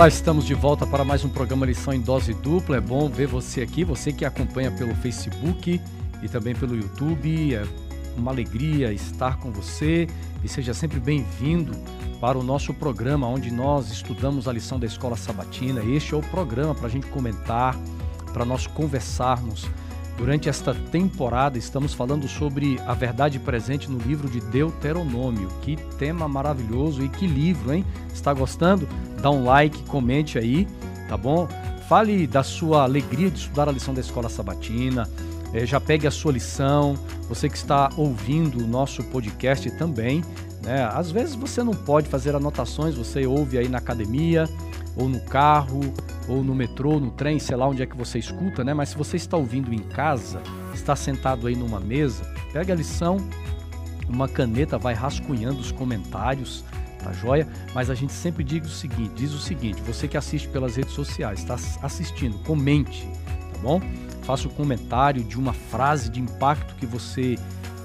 Olá, estamos de volta para mais um programa Lição em Dose Dupla. É bom ver você aqui, você que acompanha pelo Facebook e também pelo YouTube. É uma alegria estar com você e seja sempre bem-vindo para o nosso programa onde nós estudamos a lição da Escola Sabatina. Este é o programa para a gente comentar, para nós conversarmos. Durante esta temporada estamos falando sobre a verdade presente no livro de Deuteronômio. Que tema maravilhoso e que livro, hein? Está gostando? dá um like, comente aí, tá bom? Fale da sua alegria de estudar a lição da Escola Sabatina. É, já pegue a sua lição. Você que está ouvindo o nosso podcast também, né? Às vezes você não pode fazer anotações, você ouve aí na academia, ou no carro, ou no metrô, no trem, sei lá onde é que você escuta, né? Mas se você está ouvindo em casa, está sentado aí numa mesa, pega a lição, uma caneta, vai rascunhando os comentários, tá joia? Mas a gente sempre diz o seguinte, diz o seguinte, você que assiste pelas redes sociais, está assistindo, comente, tá bom? Faça o um comentário de uma frase de impacto que você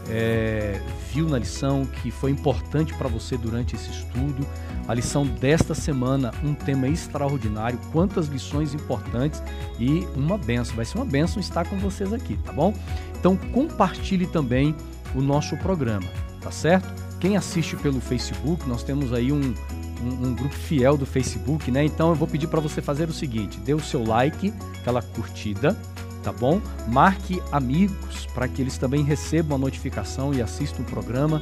é, viu na lição, que foi importante para você durante esse estudo. A lição desta semana, um tema extraordinário, quantas lições importantes e uma benção. Vai ser uma benção estar com vocês aqui, tá bom? Então compartilhe também o nosso programa, tá certo? Quem assiste pelo Facebook, nós temos aí um, um, um grupo fiel do Facebook, né? Então eu vou pedir para você fazer o seguinte: dê o seu like, aquela curtida, tá bom? Marque amigos para que eles também recebam a notificação e assistam o programa.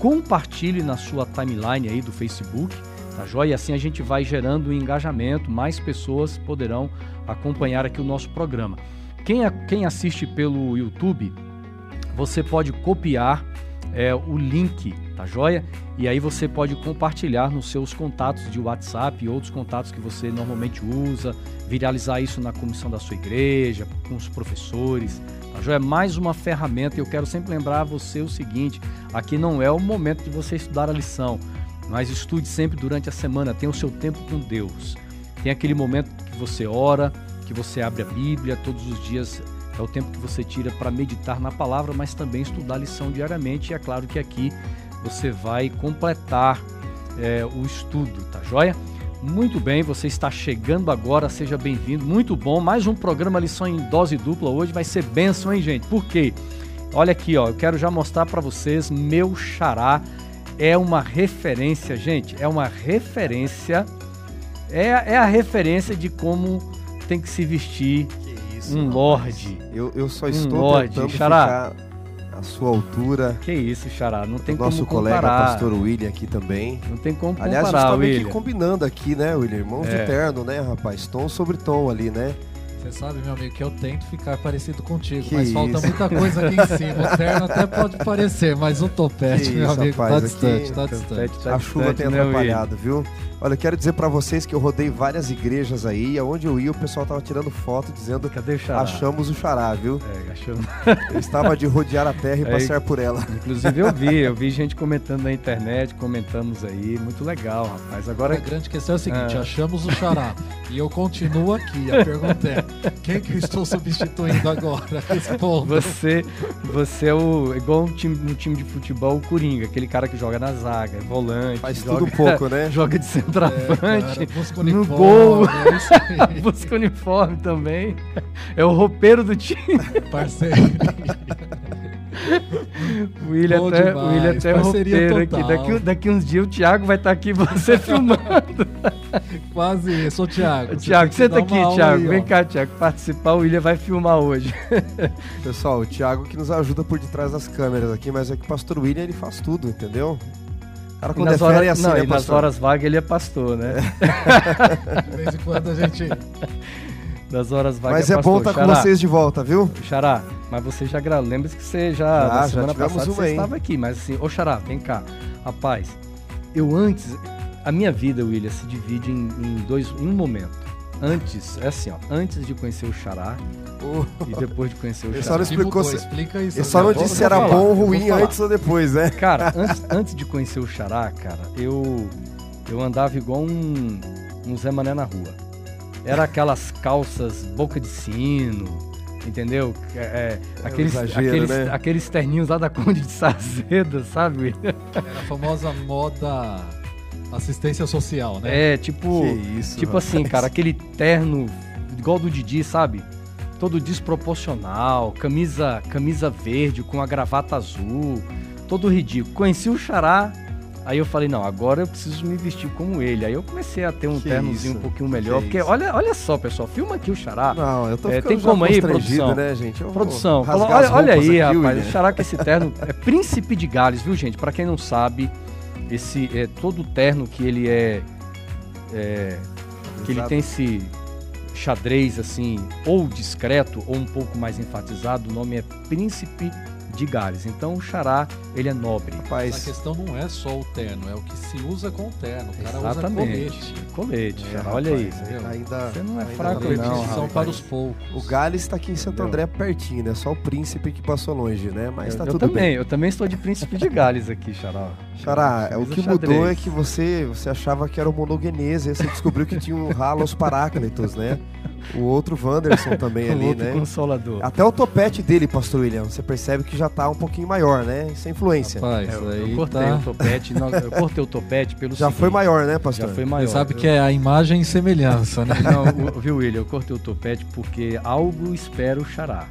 Compartilhe na sua timeline aí do Facebook, tá joia? E assim a gente vai gerando engajamento, mais pessoas poderão acompanhar aqui o nosso programa. Quem, quem assiste pelo YouTube, você pode copiar é, o link tá joia? E aí você pode compartilhar nos seus contatos de WhatsApp e outros contatos que você normalmente usa, viralizar isso na comissão da sua igreja, com os professores, tá joia? Mais uma ferramenta, e eu quero sempre lembrar você o seguinte, aqui não é o momento de você estudar a lição, mas estude sempre durante a semana, tenha o seu tempo com Deus. Tem aquele momento que você ora, que você abre a Bíblia todos os dias, é o tempo que você tira para meditar na palavra, mas também estudar a lição diariamente. E é claro que aqui você vai completar é, o estudo, tá joia? Muito bem, você está chegando agora, seja bem-vindo. Muito bom, mais um programa Lição em Dose Dupla hoje vai ser benção, hein, gente? Por quê? Olha aqui, ó, eu quero já mostrar para vocês, meu xará é uma referência, gente, é uma referência, é, é a referência de como tem que se vestir isso, um lorde. Eu, eu só estou um lorde. tentando xará, ficar a sua altura. Que isso, Xará, não tem o nosso como colega pastor William aqui também. Não tem como comparar, Aliás, a gente tá meio que combinando aqui, né, William? Irmãos é. de terno, né, rapaz? Tom sobre tom ali, né? Você sabe, meu amigo, que eu tento ficar parecido contigo, que mas isso? falta muita coisa aqui em cima. O terno até pode parecer, mas o topete, que meu isso, amigo, tá rapaz, tá distante, tá distante. Tá a chuva tem né, atrapalhado, viu? Olha, eu quero dizer para vocês que eu rodei várias igrejas aí, e aonde eu ia, o pessoal tava tirando foto dizendo Cadê o xará? achamos o xará, viu? É, achamos. Eu estava de rodear a terra e é, passar por ela. Inclusive eu vi, eu vi gente comentando na internet, comentamos aí, muito legal, rapaz. Agora a grande questão é a seguinte, ah. achamos o xará e eu continuo aqui. A pergunta é, quem que eu estou substituindo agora? Esse ponto. Você, você é o igual um time, um time de futebol, o Coringa, aquele cara que joga na zaga, volante, faz joga, tudo pouco, né? Joga de centroavante, é, no gol, é busca uniforme também. É o roupeiro do time. Parceiro. o William até, o William até é roupeiro aqui. Daqui, daqui uns dias o Thiago vai estar aqui você filmando. Quase isso, ô Thiago. Thiago, senta aqui, Thiago. Aí, Vem cá, Thiago, participar. O William vai filmar hoje. Pessoal, o Thiago que nos ajuda por detrás das câmeras aqui, mas é que o pastor William ele faz tudo, entendeu? Cara quando nas é horas, é assim, não, né, e nas horas vagas ele é pastor, né? É. De vez em quando a gente. Das horas vagas. Mas é, é bom estar tá com vocês de volta, viu? Xará, mas você já lembra-se que você já, já na semana já passada você estava aqui, mas assim, ô Xará, vem cá. Rapaz, eu antes. A minha vida, William, se divide em, em dois. em um momento. Antes, é assim, ó. Antes de conhecer o Xará, e depois de conhecer o Ele só não explicou se... Explica isso. Ele só não disse se era falar, bom ou ruim antes ou depois, né? Cara, antes, antes de conhecer o Xará, cara, eu, eu andava igual um, um Zé Mané na rua. Era aquelas calças boca de sino, entendeu? É, é, aqueles, exagero, aqueles, né? aqueles terninhos lá da Conde de Sazeda, sabe? Era a famosa moda Assistência social, né? É, tipo, isso, tipo assim, cara, aquele terno igual do Didi, sabe? Todo desproporcional, camisa, camisa verde com a gravata azul, todo ridículo. Conheci o Xará, Aí eu falei, não, agora eu preciso me vestir como ele. Aí eu comecei a ter um que ternozinho isso? um pouquinho melhor. Que porque olha, olha só, pessoal, filma aqui o Xará. Não, eu tô é, Tem como aí, produção? Né, gente? Eu produção, olha, olha aí, aqui, rapaz, o Xará com esse terno é príncipe de Gales, viu, gente? Para quem não sabe, esse é todo terno que ele é, é que ele tem esse xadrez assim, ou discreto ou um pouco mais enfatizado, o nome é Príncipe de Gales. Então o xará, ele é nobre. Rapaz, a questão não é só o terno, é o que se usa com o terno. O cara Exatamente. usa colete. Colete, é, xará, olha aí. Ainda, Você não é fraco não, São para os poucos. O Gales está aqui em Santo André pertinho, né? Só o príncipe que passou longe, né? Mas está tudo também, bem. Eu também estou de príncipe de Gales aqui, xará. Xará, o que mudou é que você, você achava que era o monogenese, você descobriu que tinha um Halos Paráclitos, né? O outro Wanderson também ali, outro né? consolador. Até o topete dele, pastor William, você percebe que já tá um pouquinho maior, né? Sem influência. Rapaz, é, eu, eu cortei tá... o topete, não, eu cortei o topete pelo Já seguinte, foi maior, né, pastor? Já foi maior. Você sabe eu... que é a imagem e semelhança, né? Não, o, viu, William, eu cortei o topete porque algo espero xará.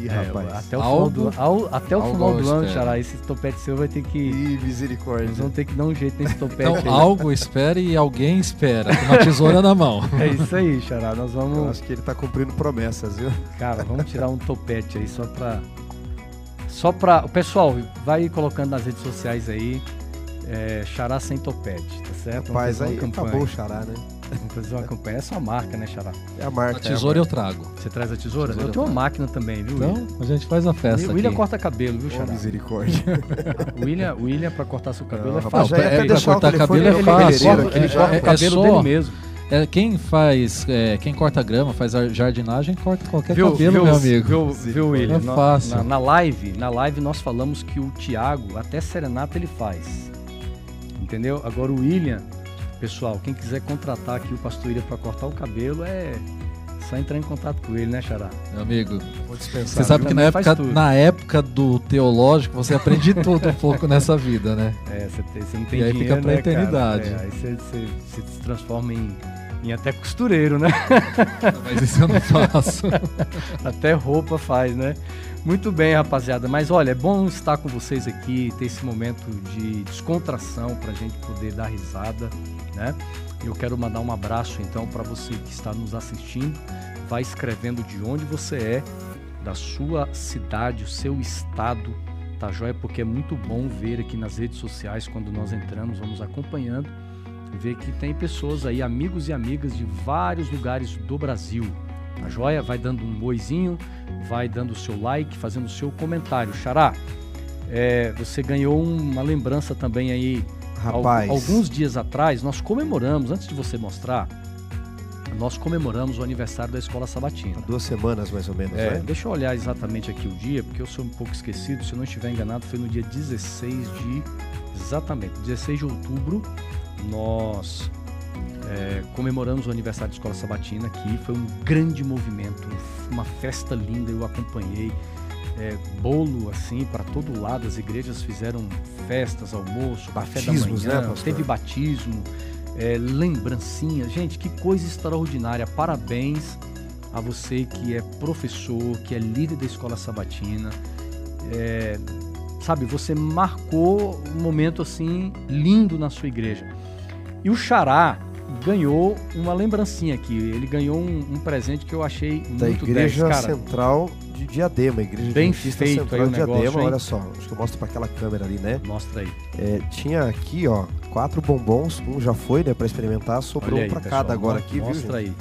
Ih, é, rapaz. Até o final do, ao, até o final do ano, Xará, esse topete seu vai ter que. Ih, misericórdia. Eles vão ter que dar um jeito nesse topete. Então, aí. algo espere e alguém espera. Com uma tesoura na mão. É isso aí, Xará. Nós vamos. Eu acho que ele tá cumprindo promessas, viu? Cara, vamos tirar um topete aí só pra. Só pra. O pessoal, vai colocando nas redes sociais aí. É, xará sem topete, tá certo? Rapaz, aí acabou o xará, né? Vamos fazer uma campanha. É sua marca, né, Xará? É a marca. A tesoura é a eu trago. Você traz a tesoura? tesoura eu tenho uma máquina também, viu? Então, a gente faz a festa. O William corta cabelo, viu, Xará? Oh, misericórdia. o William, William, pra cortar seu cabelo não, é fácil. É, é, pra cortar cabelo é fácil. Ele, ele corta o cabelo só... dele mesmo. É, quem faz, é, quem corta grama, faz jardinagem, corta qualquer viu, cabelo, viu, meu amigo. Viu, viu William? É fácil. Na, na, live, na live nós falamos que o Thiago, até serenata ele faz. Entendeu? Agora o William, Pessoal, quem quiser contratar aqui o Pastor Ilha para cortar o cabelo é só entrar em contato com ele, né, Xará? Meu amigo, você sabe que na época, na época do teológico você aprende tudo um pouco nessa vida, né? É, você, tem, você não tem e dinheiro, aí fica pra né, eternidade. É, aí você, você, você, se transforma em, em até costureiro, né? Mas isso eu não faço. até roupa faz, né? Muito bem, rapaziada. Mas olha, é bom estar com vocês aqui, ter esse momento de descontração para a gente poder dar risada, né? Eu quero mandar um abraço então para você que está nos assistindo. Vai escrevendo de onde você é, da sua cidade, o seu estado, tá joia? Porque é muito bom ver aqui nas redes sociais quando nós entramos, vamos acompanhando, ver que tem pessoas aí, amigos e amigas de vários lugares do Brasil Tá joia? Vai dando um oizinho, vai dando o seu like, fazendo o seu comentário. Xará, é, você ganhou uma lembrança também aí. Rapaz. Alguns dias atrás, nós comemoramos, antes de você mostrar, nós comemoramos o aniversário da Escola Sabatina. Duas semanas mais ou menos, é, né? Deixa eu olhar exatamente aqui o dia, porque eu sou um pouco esquecido, se eu não estiver enganado, foi no dia 16 de. Exatamente, 16 de outubro, nós é, comemoramos o aniversário da Escola Sabatina aqui. Foi um grande movimento, uma festa linda. Eu acompanhei. É, bolo assim para todo lado. As igrejas fizeram festas, almoço, Batismos, café da manhã, né, teve batismo, é, lembrancinhas. Gente, que coisa extraordinária. Parabéns a você que é professor, que é líder da escola sabatina. É, sabe, você marcou um momento assim lindo na sua igreja. E o Xará, ganhou uma lembrancinha aqui. Ele ganhou um, um presente que eu achei da muito Igreja 10, Central de Diadema, Igreja Bem feito Central aí de Diadema. Negócio, olha só, acho que eu mostro para aquela câmera ali, né? Mostra aí. É, tinha aqui, ó, quatro bombons, um já foi, né, para experimentar, sobrou um para cada agora aqui, mostra viu? Mostra aí.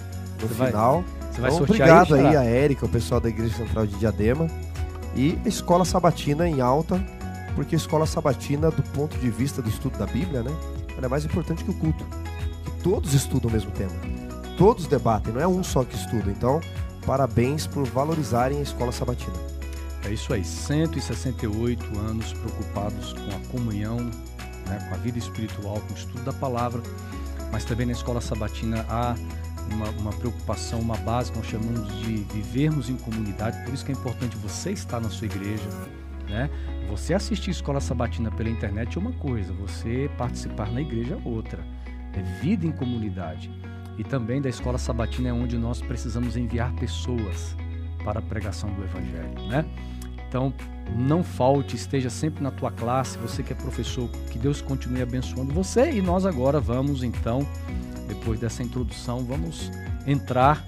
No você final. Vai, você vai então, obrigado aí, aí a Érica, o pessoal da Igreja Central de Diadema e a Escola Sabatina em alta, porque a Escola Sabatina, do ponto de vista do estudo da Bíblia, né, ela é mais importante que o culto todos estudam o mesmo tema. Todos debatem, não é um só que estuda. Então, parabéns por valorizarem a escola sabatina. É isso aí, 168 anos preocupados com a comunhão, né, com a vida espiritual, com o estudo da palavra, mas também na escola sabatina há uma, uma, preocupação, uma base que nós chamamos de vivermos em comunidade, por isso que é importante você estar na sua igreja, né? Você assistir escola sabatina pela internet é uma coisa, você participar na igreja é outra. É vida em comunidade. E também da escola sabatina é onde nós precisamos enviar pessoas para a pregação do evangelho, né? Então, não falte, esteja sempre na tua classe, você que é professor, que Deus continue abençoando você. E nós agora vamos então, depois dessa introdução, vamos entrar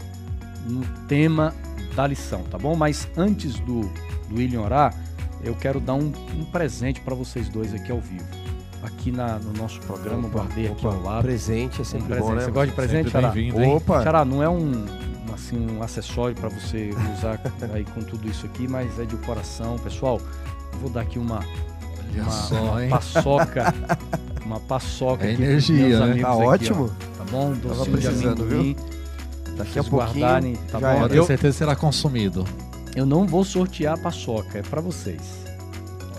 no tema da lição, tá bom? Mas antes do, do William orar, eu quero dar um, um presente para vocês dois aqui ao vivo. Aqui na, no nosso programa, opa, guardei aqui opa, ao lado. Presente é sempre um presente. bom, né? Você gosta de presente, Xará? Opa! Xará, não é um, assim, um acessório para você usar aí com tudo isso aqui, mas é de coração. Pessoal, vou dar aqui uma, uma, só, uma paçoca. uma paçoca é aqui energia, né? Tá aqui, ótimo. Ó, tá bom? Docinho precisando, viu? Daqui a pouquinho, guardarem, tá bom? Eu tenho certeza que será consumido. Eu não vou sortear a paçoca, é para vocês.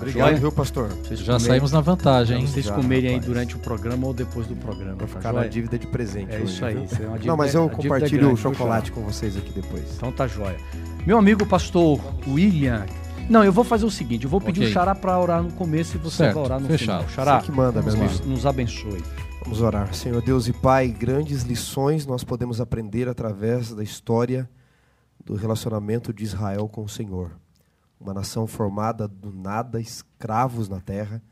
Obrigado, Joia? viu, pastor? Vocês Já comerem, saímos na vantagem, hein? Vocês Já, comerem rapaz. aí durante o programa ou depois do programa. Vai ficar na dívida de presente. É hoje, isso aí. É dívida, não, mas eu compartilho grande, o chocolate com vocês aqui depois. Então tá jóia. Meu amigo pastor William. Não, eu vou fazer o seguinte: eu vou pedir okay. o Xará para orar no começo e você certo, vai orar no fechado. final. Xará, você que manda, meu amigo. Nos abençoe. Vamos orar. Senhor Deus e Pai, grandes lições nós podemos aprender através da história do relacionamento de Israel com o Senhor uma nação formada do nada, escravos na terra,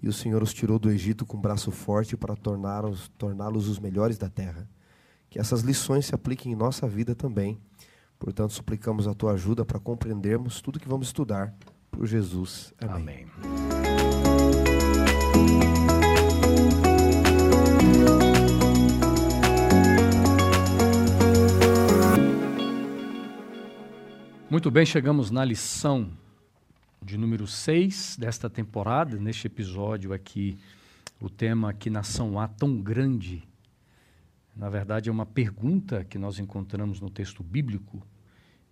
e o Senhor os tirou do Egito com um braço forte para torná-los torná os melhores da terra. Que essas lições se apliquem em nossa vida também. Portanto, suplicamos a tua ajuda para compreendermos tudo que vamos estudar por Jesus. Amém. Amém. Muito bem, chegamos na lição de número 6 desta temporada. Neste episódio aqui, o tema Que Nação Há Tão Grande? Na verdade, é uma pergunta que nós encontramos no texto bíblico.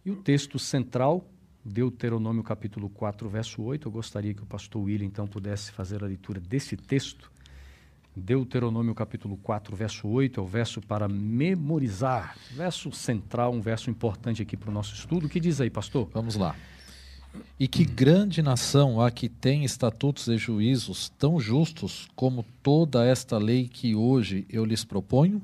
E o texto central, Deuteronômio capítulo 4, verso 8. Eu gostaria que o pastor William, então, pudesse fazer a leitura desse texto Deuteronômio capítulo 4, verso 8, é o verso para memorizar, verso central, um verso importante aqui para o nosso estudo. O que diz aí, pastor? Vamos lá. E que grande nação há que tem estatutos e juízos tão justos como toda esta lei que hoje eu lhes proponho?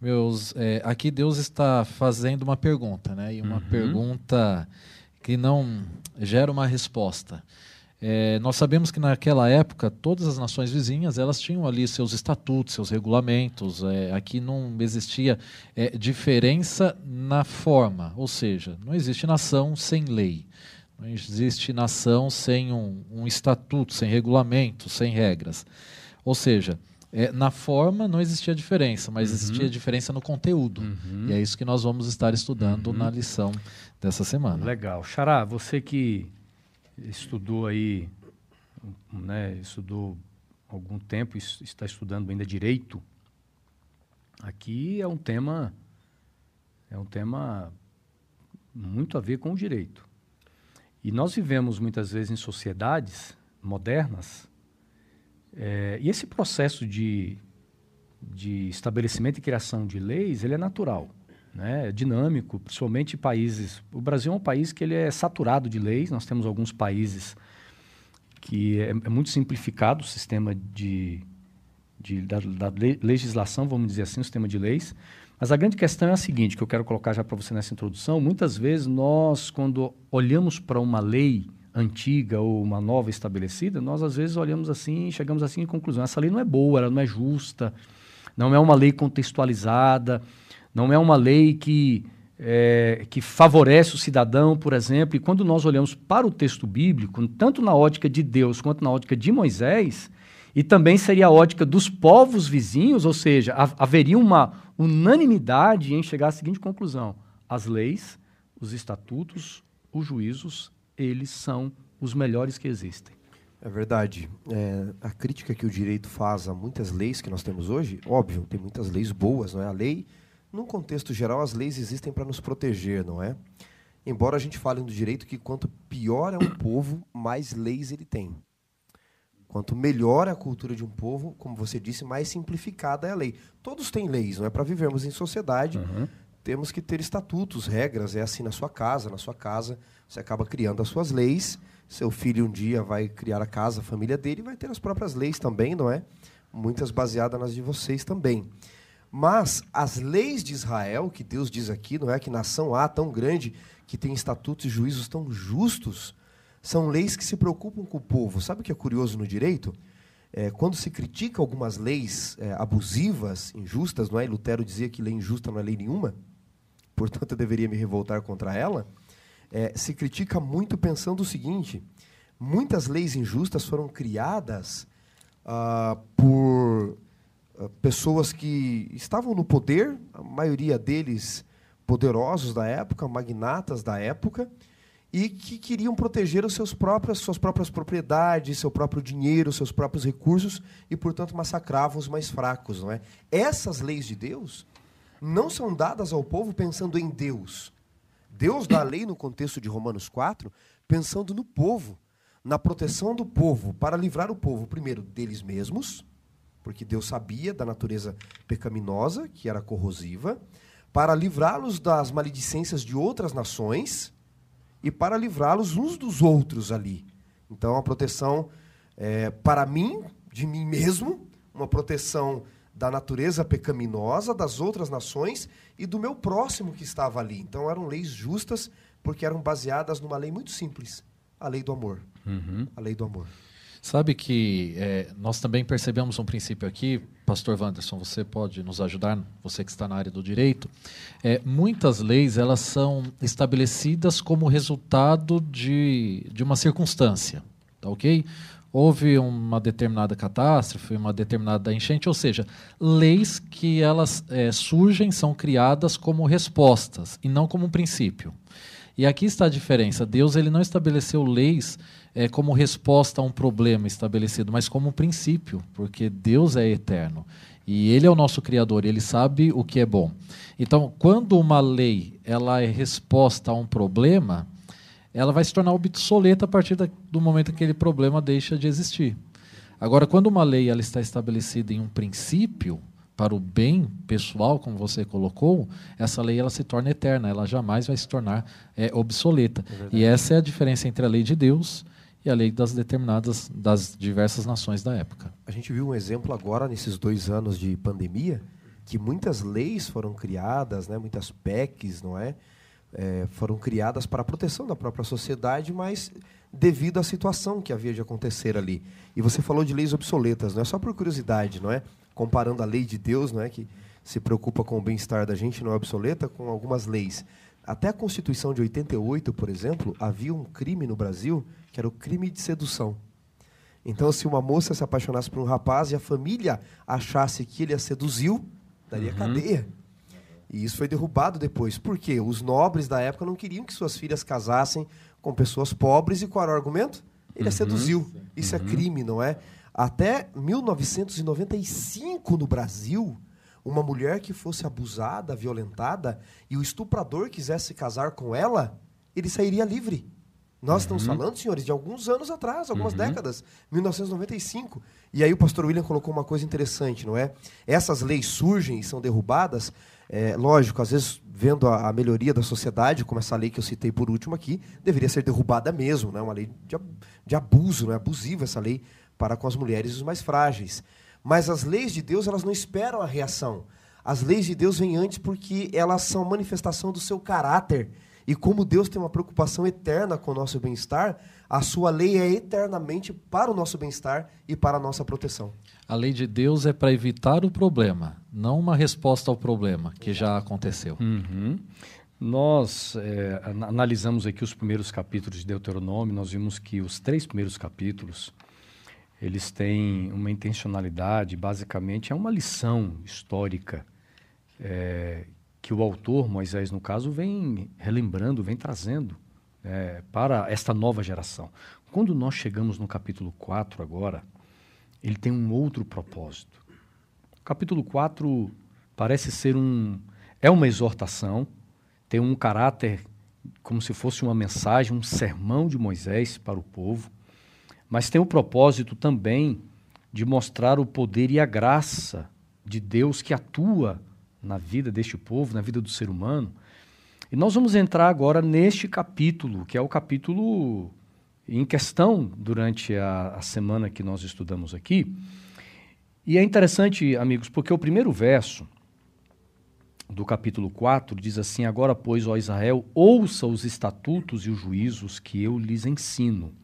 Meus, é, aqui Deus está fazendo uma pergunta, né? E uma uhum. pergunta que não gera uma resposta. É, nós sabemos que naquela época todas as nações vizinhas elas tinham ali seus estatutos, seus regulamentos. É, aqui não existia é, diferença na forma, ou seja, não existe nação sem lei, não existe nação sem um, um estatuto, sem regulamento, sem regras. Ou seja, é, na forma não existia diferença, mas uhum. existia diferença no conteúdo. Uhum. E é isso que nós vamos estar estudando uhum. na lição dessa semana. Legal. Xará, você que estudou aí, né, estudou algum tempo, está estudando ainda direito. Aqui é um tema é um tema muito a ver com o direito. E nós vivemos muitas vezes em sociedades modernas é, e esse processo de, de estabelecimento e criação de leis ele é natural né, dinâmico, principalmente países. O Brasil é um país que ele é saturado de leis. Nós temos alguns países que é, é muito simplificado o sistema de, de da, da, legislação, vamos dizer assim, o sistema de leis. Mas a grande questão é a seguinte, que eu quero colocar já para você nessa introdução. Muitas vezes nós, quando olhamos para uma lei antiga ou uma nova estabelecida, nós às vezes olhamos assim chegamos assim em conclusão: essa lei não é boa, ela não é justa, não é uma lei contextualizada não é uma lei que, é, que favorece o cidadão, por exemplo. E quando nós olhamos para o texto bíblico, tanto na ótica de Deus quanto na ótica de Moisés, e também seria a ótica dos povos vizinhos, ou seja, haveria uma unanimidade em chegar à seguinte conclusão: as leis, os estatutos, os juízos, eles são os melhores que existem. É verdade. É, a crítica que o direito faz a muitas leis que nós temos hoje, óbvio, tem muitas leis boas, não é? A lei num contexto geral, as leis existem para nos proteger, não é? Embora a gente fale do direito que quanto pior é um povo, mais leis ele tem. Quanto melhor é a cultura de um povo, como você disse, mais simplificada é a lei. Todos têm leis, não é? Para vivermos em sociedade, uhum. temos que ter estatutos, regras. É assim na sua casa. Na sua casa, você acaba criando as suas leis Seu filho um dia vai criar a casa, a família dele, vai ter as próprias leis também, não é? Muitas baseadas nas de vocês também. Mas as leis de Israel, que Deus diz aqui, não é que nação há tão grande que tem estatutos e juízos tão justos, são leis que se preocupam com o povo. Sabe o que é curioso no direito? É, quando se critica algumas leis é, abusivas, injustas, não é? Lutero dizia que lei injusta não é lei nenhuma, portanto eu deveria me revoltar contra ela. É, se critica muito pensando o seguinte: muitas leis injustas foram criadas ah, por pessoas que estavam no poder, a maioria deles poderosos da época, magnatas da época, e que queriam proteger os seus próprios, suas próprias propriedades, seu próprio dinheiro, seus próprios recursos e, portanto, massacravam os mais fracos, não é? Essas leis de Deus não são dadas ao povo pensando em Deus. Deus dá a lei no contexto de Romanos 4, pensando no povo, na proteção do povo, para livrar o povo primeiro deles mesmos, porque Deus sabia da natureza pecaminosa, que era corrosiva, para livrá-los das maledicências de outras nações e para livrá-los uns dos outros ali. Então, a proteção é, para mim, de mim mesmo, uma proteção da natureza pecaminosa, das outras nações e do meu próximo que estava ali. Então, eram leis justas porque eram baseadas numa lei muito simples a lei do amor. Uhum. A lei do amor. Sabe que é, nós também percebemos um princípio aqui, Pastor Wanderson, você pode nos ajudar, você que está na área do direito. É, muitas leis elas são estabelecidas como resultado de, de uma circunstância, tá ok? Houve uma determinada catástrofe, uma determinada enchente, ou seja, leis que elas é, surgem, são criadas como respostas e não como um princípio. E aqui está a diferença. Deus ele não estabeleceu leis é, como resposta a um problema estabelecido, mas como um princípio, porque Deus é eterno. E Ele é o nosso Criador, Ele sabe o que é bom. Então, quando uma lei ela é resposta a um problema, ela vai se tornar obsoleta a partir da, do momento que aquele problema deixa de existir. Agora, quando uma lei ela está estabelecida em um princípio, para o bem pessoal, como você colocou, essa lei ela se torna eterna, ela jamais vai se tornar é, obsoleta. É e essa é a diferença entre a lei de Deus e a lei das determinadas das diversas nações da época. A gente viu um exemplo agora nesses dois anos de pandemia que muitas leis foram criadas, né, muitas PECs, não é, é foram criadas para a proteção da própria sociedade, mas devido à situação que havia de acontecer ali. E você falou de leis obsoletas, não é só por curiosidade, não é? Comparando a lei de Deus, não é que se preocupa com o bem-estar da gente, não é obsoleta, com algumas leis. Até a Constituição de 88, por exemplo, havia um crime no Brasil que era o crime de sedução. Então, se uma moça se apaixonasse por um rapaz e a família achasse que ele a seduziu, daria uhum. cadeia. E isso foi derrubado depois. Por quê? Os nobres da época não queriam que suas filhas casassem com pessoas pobres e qual era o argumento? Ele uhum. a seduziu. Isso é uhum. é crime, não é? Até 1995 no Brasil, uma mulher que fosse abusada, violentada, e o estuprador quisesse casar com ela, ele sairia livre. Nós uhum. estamos falando, senhores, de alguns anos atrás, algumas uhum. décadas, 1995. E aí o pastor William colocou uma coisa interessante, não é? Essas leis surgem e são derrubadas, é, lógico, às vezes vendo a, a, melhoria da sociedade, como essa lei que eu citei por último aqui, deveria ser derrubada mesmo, né? Uma lei de, de abuso, é abusiva essa lei para com as mulheres e os mais frágeis. Mas as leis de Deus, elas não esperam a reação. As leis de Deus vêm antes porque elas são manifestação do seu caráter e como Deus tem uma preocupação eterna com o nosso bem-estar, a sua lei é eternamente para o nosso bem-estar e para a nossa proteção. A lei de Deus é para evitar o problema, não uma resposta ao problema que já aconteceu. Uhum. Nós é, analisamos aqui os primeiros capítulos de Deuteronômio, nós vimos que os três primeiros capítulos eles têm uma intencionalidade, basicamente é uma lição histórica é, que o autor, Moisés no caso, vem relembrando, vem trazendo é, para esta nova geração. Quando nós chegamos no capítulo 4 agora, ele tem um outro propósito. O capítulo 4 parece ser um. é uma exortação, tem um caráter como se fosse uma mensagem, um sermão de Moisés para o povo, mas tem o propósito também de mostrar o poder e a graça de Deus que atua na vida deste povo, na vida do ser humano. E nós vamos entrar agora neste capítulo, que é o capítulo em questão durante a, a semana que nós estudamos aqui. E é interessante, amigos, porque o primeiro verso do capítulo 4 diz assim: Agora, pois, ó Israel, ouça os estatutos e os juízos que eu lhes ensino.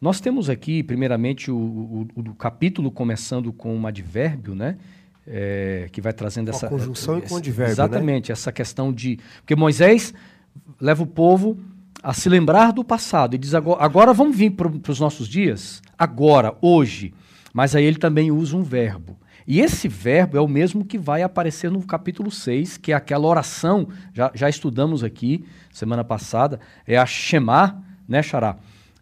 Nós temos aqui, primeiramente, o, o, o capítulo começando com um advérbio, né? É, que vai trazendo essa. conjunção e com advérbio. Exatamente, né? essa questão de. Porque Moisés leva o povo a se lembrar do passado e diz: agora, agora vamos vir para os nossos dias? Agora, hoje. Mas aí ele também usa um verbo. E esse verbo é o mesmo que vai aparecer no capítulo 6, que é aquela oração, já, já estudamos aqui semana passada, é a Shema, né, Xará?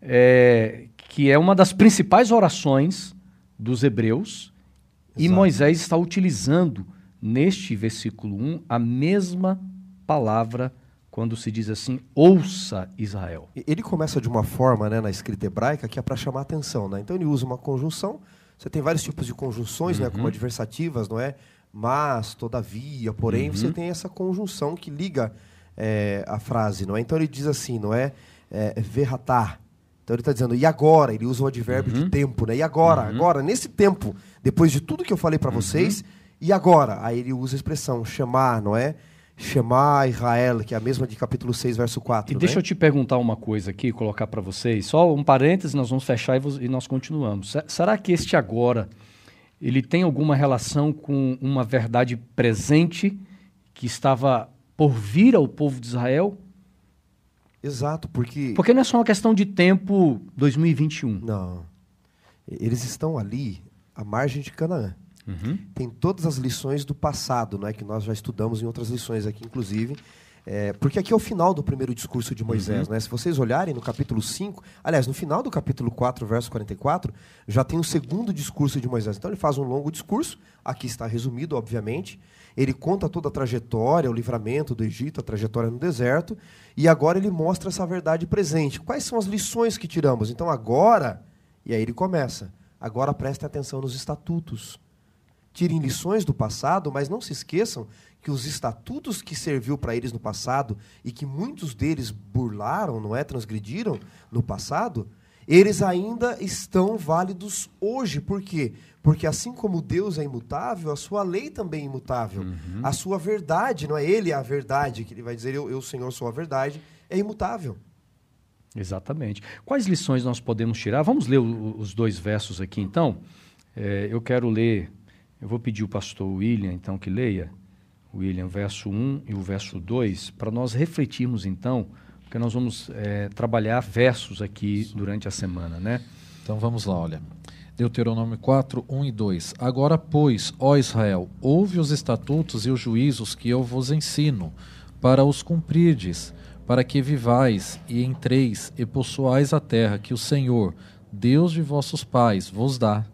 É, que é uma das principais orações dos hebreus, Exato. e Moisés está utilizando neste versículo 1 a mesma palavra quando se diz assim, ouça Israel. Ele começa de uma forma né, na escrita hebraica que é para chamar atenção. Né? Então ele usa uma conjunção você tem vários tipos de conjunções, uhum. né, como uhum. adversativas, não é? Mas, todavia, porém, uhum. você tem essa conjunção que liga é, a frase, não é? Então ele diz assim, não é? é verratar. Então ele está dizendo, e agora? Ele usa o advérbio uhum. de tempo, né? E agora? Uhum. Agora, nesse tempo, depois de tudo que eu falei para uhum. vocês, e agora? Aí ele usa a expressão chamar, não é? Shema Israel, que é a mesma de capítulo 6, verso 4. E né? deixa eu te perguntar uma coisa aqui, colocar para vocês. Só um parêntese, nós vamos fechar e, nós continuamos. Será que este agora ele tem alguma relação com uma verdade presente que estava por vir ao povo de Israel? Exato, porque. Porque não é só uma questão de tempo 2021. Não. Eles estão ali à margem de Canaã. Uhum. Tem todas as lições do passado, não é que nós já estudamos em outras lições aqui, inclusive. É, porque aqui é o final do primeiro discurso de Moisés. Uhum. Né? Se vocês olharem no capítulo 5, aliás, no final do capítulo 4, verso 44, já tem o segundo discurso de Moisés. Então ele faz um longo discurso, aqui está resumido, obviamente. Ele conta toda a trajetória, o livramento do Egito, a trajetória no deserto, e agora ele mostra essa verdade presente. Quais são as lições que tiramos? Então agora, e aí ele começa, agora prestem atenção nos estatutos tirem lições do passado, mas não se esqueçam que os estatutos que serviu para eles no passado e que muitos deles burlaram, não é, transgrediram no passado, eles ainda estão válidos hoje. Por quê? Porque assim como Deus é imutável, a sua lei também é imutável. Uhum. A sua verdade, não é ele a verdade, que ele vai dizer eu, eu Senhor, sou a verdade, é imutável. Exatamente. Quais lições nós podemos tirar? Vamos ler o, os dois versos aqui, então. É, eu quero ler eu vou pedir o pastor William, então, que leia, William, verso 1 e o verso 2, para nós refletirmos, então, porque nós vamos é, trabalhar versos aqui durante a semana, né? Então vamos lá, olha. Deuteronômio 4, 1 e 2. Agora, pois, ó Israel, ouve os estatutos e os juízos que eu vos ensino, para os cumprirdes, para que vivais e entreis e possuais a terra que o Senhor, Deus de vossos pais, vos dá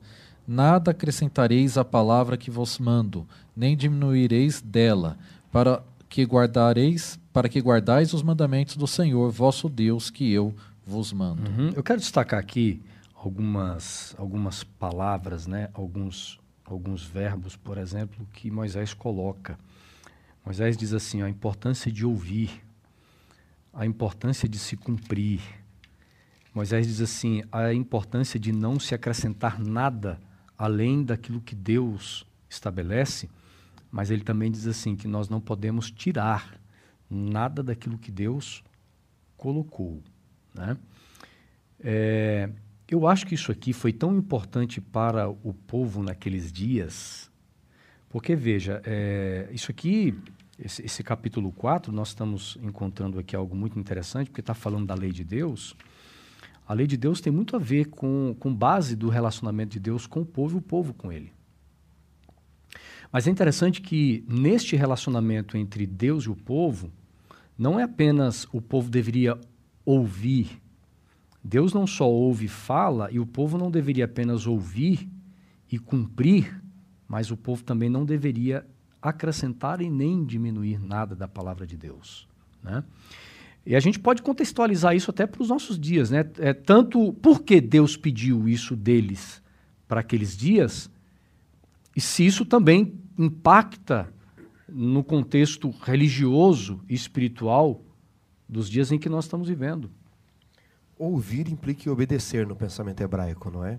Nada acrescentareis à palavra que vos mando, nem diminuireis dela, para que guardareis, para que guardais os mandamentos do Senhor, vosso Deus, que eu vos mando. Uhum. Eu quero destacar aqui algumas algumas palavras, né? Alguns alguns verbos, por exemplo, que Moisés coloca. Moisés diz assim: a importância de ouvir, a importância de se cumprir. Moisés diz assim: a importância de não se acrescentar nada além daquilo que Deus estabelece, mas ele também diz assim que nós não podemos tirar nada daquilo que Deus colocou. Né? É, eu acho que isso aqui foi tão importante para o povo naqueles dias, porque veja, é, isso aqui, esse, esse, capítulo 4, nós estamos encontrando aqui algo muito interessante, porque está falando da lei de Deus, a lei de Deus tem muito a ver com, com base do relacionamento de Deus com o povo e o povo com ele. Mas é interessante que neste relacionamento entre Deus e o povo, não é apenas o povo deveria ouvir. Deus não só ouve e fala, e o povo não deveria apenas ouvir e cumprir, mas o povo também não deveria acrescentar e nem diminuir nada da palavra de Deus. Né? E a gente pode contextualizar isso até para os nossos dias, né? É, tanto porque Deus pediu isso deles para aqueles dias, e se isso também impacta no contexto religioso e espiritual dos dias em que nós estamos vivendo. ouvir implica obedecer no pensamento hebraico, não é?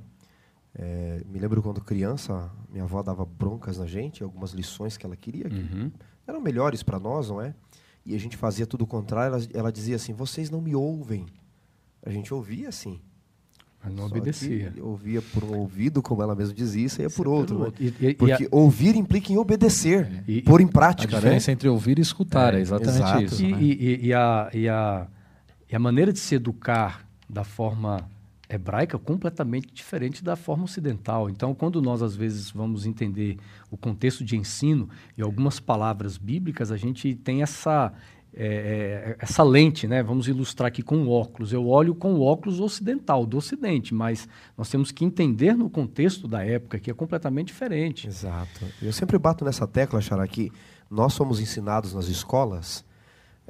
é? me lembro quando criança, minha avó dava broncas na gente, algumas lições que ela queria, que Uhum. eram melhores para nós, não é? E a gente fazia tudo o contrário, ela, ela dizia assim: vocês não me ouvem. A gente ouvia assim. Mas não Só obedecia. Ouvia por um ouvido, como ela mesma dizia, e saía por outro. né? E, e- e a- Porque ouvir implica em obedecer, E- pôr em A prática, né? diferença entre ouvir e escutar é, É, exatamente exato. isso. E, né? e a, e, a, e a maneira de se educar da forma hebraica é completamente diferente da forma ocidental. Então, quando nós às vezes vamos entender o contexto de ensino e algumas palavras bíblicas, a gente tem essa é, é, essa lente, né? Vamos ilustrar aqui com o óculos. Eu olho com o óculos ocidental, do Ocidente, mas nós temos que entender no contexto da época que é completamente diferente. Exato. Eu sempre bato nessa tecla, Xará, que nós somos ensinados nas escolas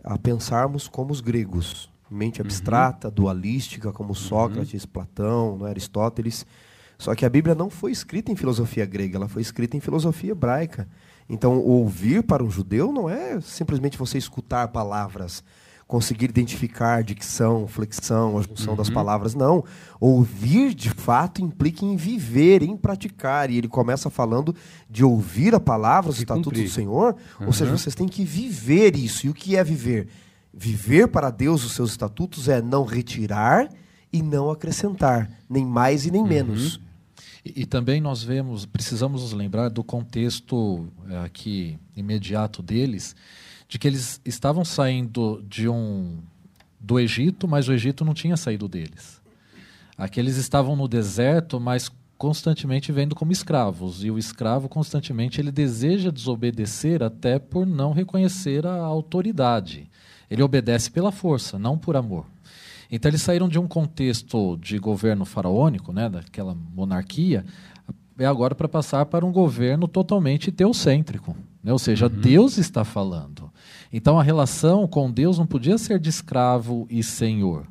a pensarmos como os gregos. Mente abstrata, dualística, como Sócrates, Platão, não é? Aristóteles. Só que a Bíblia não foi escrita em filosofia grega, ela foi escrita em filosofia hebraica. Então, ouvir para um judeu não é simplesmente você escutar palavras, conseguir identificar dicção, flexão, a junção das palavras. Não. Ouvir, de fato, implica em viver, em praticar. E ele começa falando de ouvir a palavra, os estatutos cumprir. do Senhor. Ou seja, Uhum. vocês têm que viver isso. E o que é viver? Viver para Deus os seus estatutos é não retirar e não acrescentar, nem mais e nem menos. E, também nós vemos, precisamos nos lembrar do contexto eh, aqui imediato deles, de que eles estavam saindo de um do Egito, mas o Egito não tinha saído deles. Aqui eles estavam no deserto, mas constantemente vendo como escravos, e o escravo constantemente ele deseja desobedecer até por não reconhecer a autoridade. Ele obedece pela força, não por amor. Então eles saíram de um contexto de governo faraônico, né, daquela monarquia, é agora para passar para um governo totalmente teocêntrico. Né? Ou seja, Deus está falando. Então a relação com Deus não podia ser de escravo e senhor.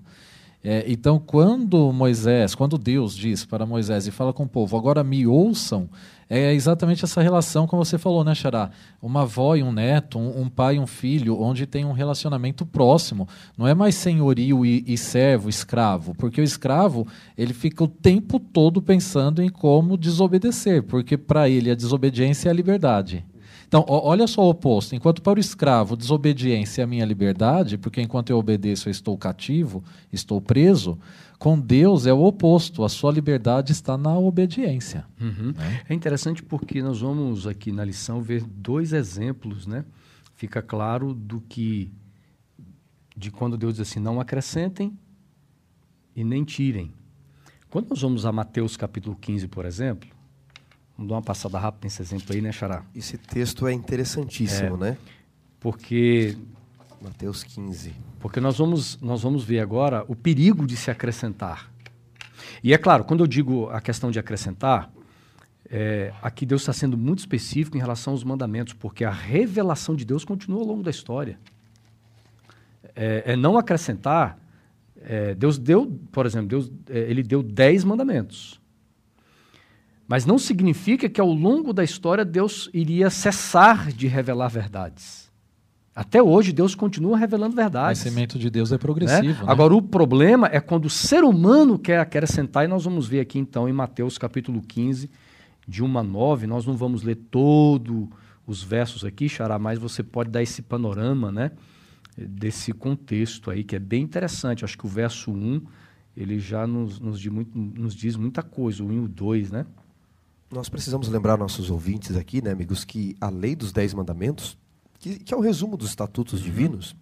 É, então, quando Moisés, quando Deus diz para Moisés e fala com o povo, agora me ouçam, é exatamente essa relação como você falou, né, Xará? Uma avó e um neto, um, um pai e um filho, onde tem um relacionamento próximo. Não é mais senhorio e, e servo, escravo, porque o escravo ele fica o tempo todo pensando em como desobedecer, porque para ele a desobediência é a liberdade. Então, olha só o oposto. Enquanto para o escravo, desobediência é a minha liberdade, porque enquanto eu obedeço, eu estou cativo, estou preso, com Deus é o oposto. A sua liberdade está na obediência. Uhum. né? É interessante porque nós vamos aqui na lição ver dois exemplos, né? Fica claro do que de quando Deus diz assim: não acrescentem e nem tirem. Quando nós vamos a Mateus capítulo 15, por exemplo, vamos dar uma passada rápida nesse exemplo aí, né, Xará? Esse texto é interessantíssimo, né? Porque Mateus 15. porque nós vamos nós vamos ver agora o perigo de se acrescentar. E é claro, quando eu digo a questão de acrescentar, é, aqui Deus está sendo muito específico em relação aos mandamentos, porque a revelação de Deus continua ao longo da história. É, é não acrescentar. é, Deus deu, por exemplo, Deus, é, ele deu dez mandamentos. Mas não significa que ao longo da história Deus iria cessar de revelar verdades. Até hoje Deus continua revelando O verdades. conhecimento de Deus é né? progressivo. né? Agora, o problema é quando o ser humano quer acrescentar, e nós vamos ver aqui então em Mateus capítulo 15, de 1 a 9, nós não vamos ler todos os versos aqui, Xará, mas você pode dar esse panorama, né? Desse contexto aí, que é bem interessante. Acho que o verso 1, ele já nos, nos, diz, muito, nos diz muita coisa, o 1 e o 2, né? Nós precisamos lembrar nossos ouvintes aqui, né, amigos, que a lei dos Dez Mandamentos, que, que é o resumo dos estatutos divinos,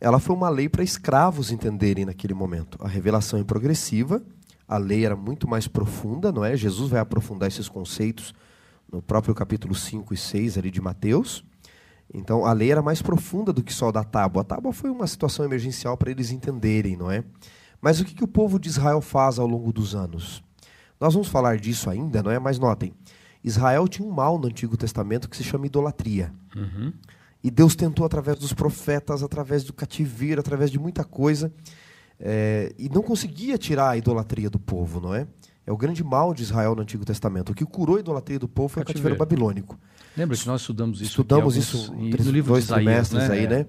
ela foi uma lei para escravos entenderem naquele momento. A revelação é progressiva, a lei era muito mais profunda, não é? Jesus vai aprofundar esses conceitos no próprio capítulo 5 e 6 ali de Mateus. Então, a lei era mais profunda do que só da tábua. A tábua foi uma situação emergencial para eles entenderem, não é? Mas o que, que o povo de Israel faz ao longo dos anos? Nós vamos falar disso ainda, não é? Mas notem, Israel tinha um mal no Antigo Testamento que se chama idolatria. Uhum. E Deus tentou, através dos profetas, através do cativeiro, através de muita coisa, eh, e não conseguia tirar a idolatria do povo, não é? É o grande mal de Israel no Antigo Testamento. O que curou a idolatria do povo foi o cativeiro babilônico. Lembra que nós estudamos isso Estudamos aqui, isso alguns, três, no livro dois de Isaías, trimestres né? aí, né?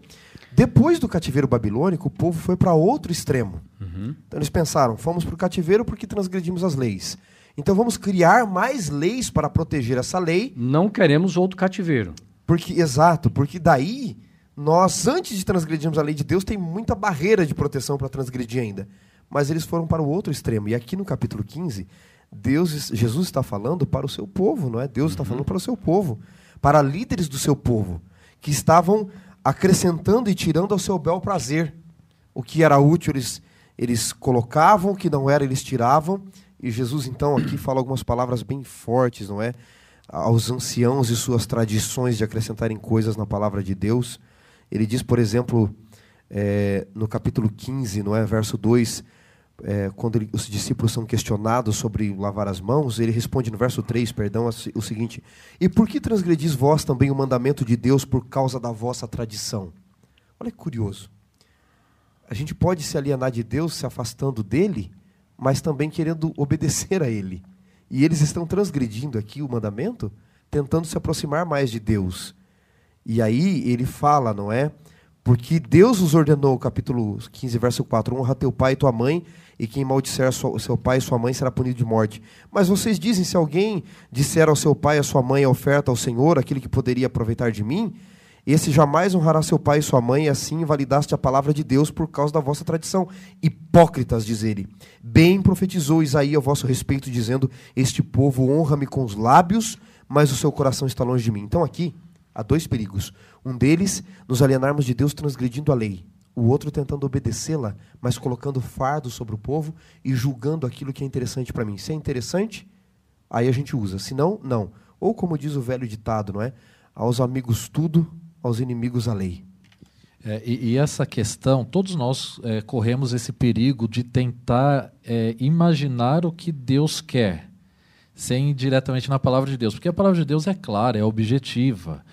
Depois do cativeiro babilônico, o povo foi para outro extremo. Uhum. Então eles pensaram, fomos para o cativeiro porque transgredimos as leis. Então vamos criar mais leis para proteger essa lei, Não queremos outro cativeiro. porque exato, porque daí nós antes de transgredirmos a lei de Deus tem muita barreira de proteção para transgredir ainda. Mas eles foram para o outro extremo. E aqui no capítulo 15, Deus, Jesus está falando para o seu povo, não é? Deus está falando para o seu povo, para líderes do seu povo, que estavam acrescentando e tirando ao seu bel prazer. O que era útil eles, eles colocavam, o que não era eles tiravam. E Jesus então aqui fala algumas palavras bem fortes, não é? Aos anciãos e suas tradições de acrescentarem coisas na palavra de Deus. Ele diz, por exemplo, eh, no capítulo 15, não é? verso 2, eh, quando ele- os discípulos são questionados sobre lavar as mãos, ele responde no verso 3, perdão, o seguinte: E por que transgredis vós também o mandamento de Deus por causa da vossa tradição? Olha que curioso. A gente pode se alienar de Deus se afastando dele, mas também querendo obedecer a ele. E eles estão transgredindo aqui o mandamento, tentando se aproximar mais de Deus. E aí ele fala, não é? Porque Deus nos ordenou, capítulo 15, verso 4, honra teu pai e tua mãe, e quem maldisser sua- seu pai e sua mãe será punido de morte. Mas vocês dizem, se alguém disser ao seu pai e à sua mãe a oferta ao Senhor, aquele que poderia aproveitar de mim, esse jamais honrará seu pai e sua mãe, e assim invalidaste a palavra de Deus por causa da vossa tradição. Hipócritas, diz ele. Bem profetizou Isaías a vosso respeito, dizendo: Este povo honra-me com os lábios, mas o seu coração está longe de mim. Então aqui há dois perigos. Um deles, nos alienarmos de Deus transgredindo a lei. O outro tentando obedecê-la, mas colocando fardo sobre o povo e julgando aquilo que é interessante para mim. Se é interessante, aí a gente usa. Se não, não. Ou como diz o velho ditado, não é? Aos amigos tudo, aos inimigos a lei. É, e, e essa questão, todos nós é, corremos esse perigo de tentar é, imaginar o que Deus quer, sem ir diretamente na palavra de Deus, porque a palavra de Deus é clara, é objetiva.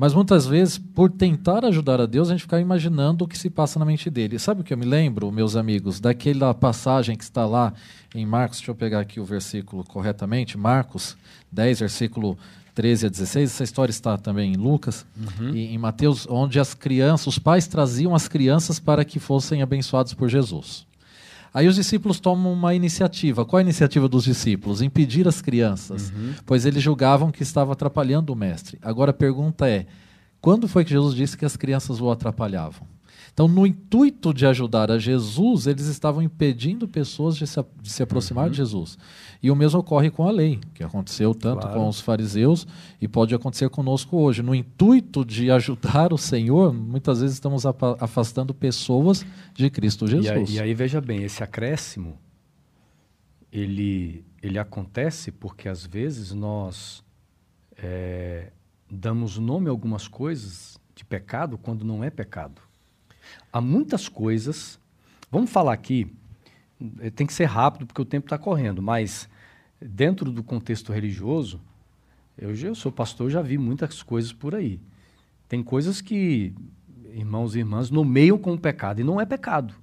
Mas muitas vezes, por tentar ajudar a Deus, a gente fica imaginando o que se passa na mente dele. Sabe o que eu me lembro, meus amigos? Daquela passagem que está lá em Marcos, deixa eu pegar aqui o versículo corretamente, Marcos 10, versículo 13 a 16. Essa história está também em Lucas e em Mateus, onde as crianças, os pais traziam as crianças para que fossem abençoados por Jesus. Aí os discípulos tomam uma iniciativa. Qual a iniciativa dos discípulos? Impedir as crianças, pois eles julgavam que estava atrapalhando o mestre. Agora a pergunta é: quando foi que Jesus disse que as crianças o atrapalhavam? Então, no intuito de ajudar a Jesus, eles estavam impedindo pessoas de se, de se aproximar de Jesus. E o mesmo ocorre com a lei, que aconteceu tanto Claro. com os fariseus e pode acontecer conosco hoje. No intuito de ajudar o Senhor, muitas vezes estamos afastando pessoas de Cristo Jesus. E aí, e aí, veja bem, esse acréscimo, ele, ele acontece porque às vezes nós é, damos nome a algumas coisas de pecado quando não é pecado. Há muitas coisas, vamos falar aqui, eh, tem que ser rápido porque o tempo está correndo, mas dentro do contexto religioso, eu, eu sou pastor, já vi muitas coisas por aí. Tem coisas que irmãos e irmãs nomeiam como pecado e não é pecado.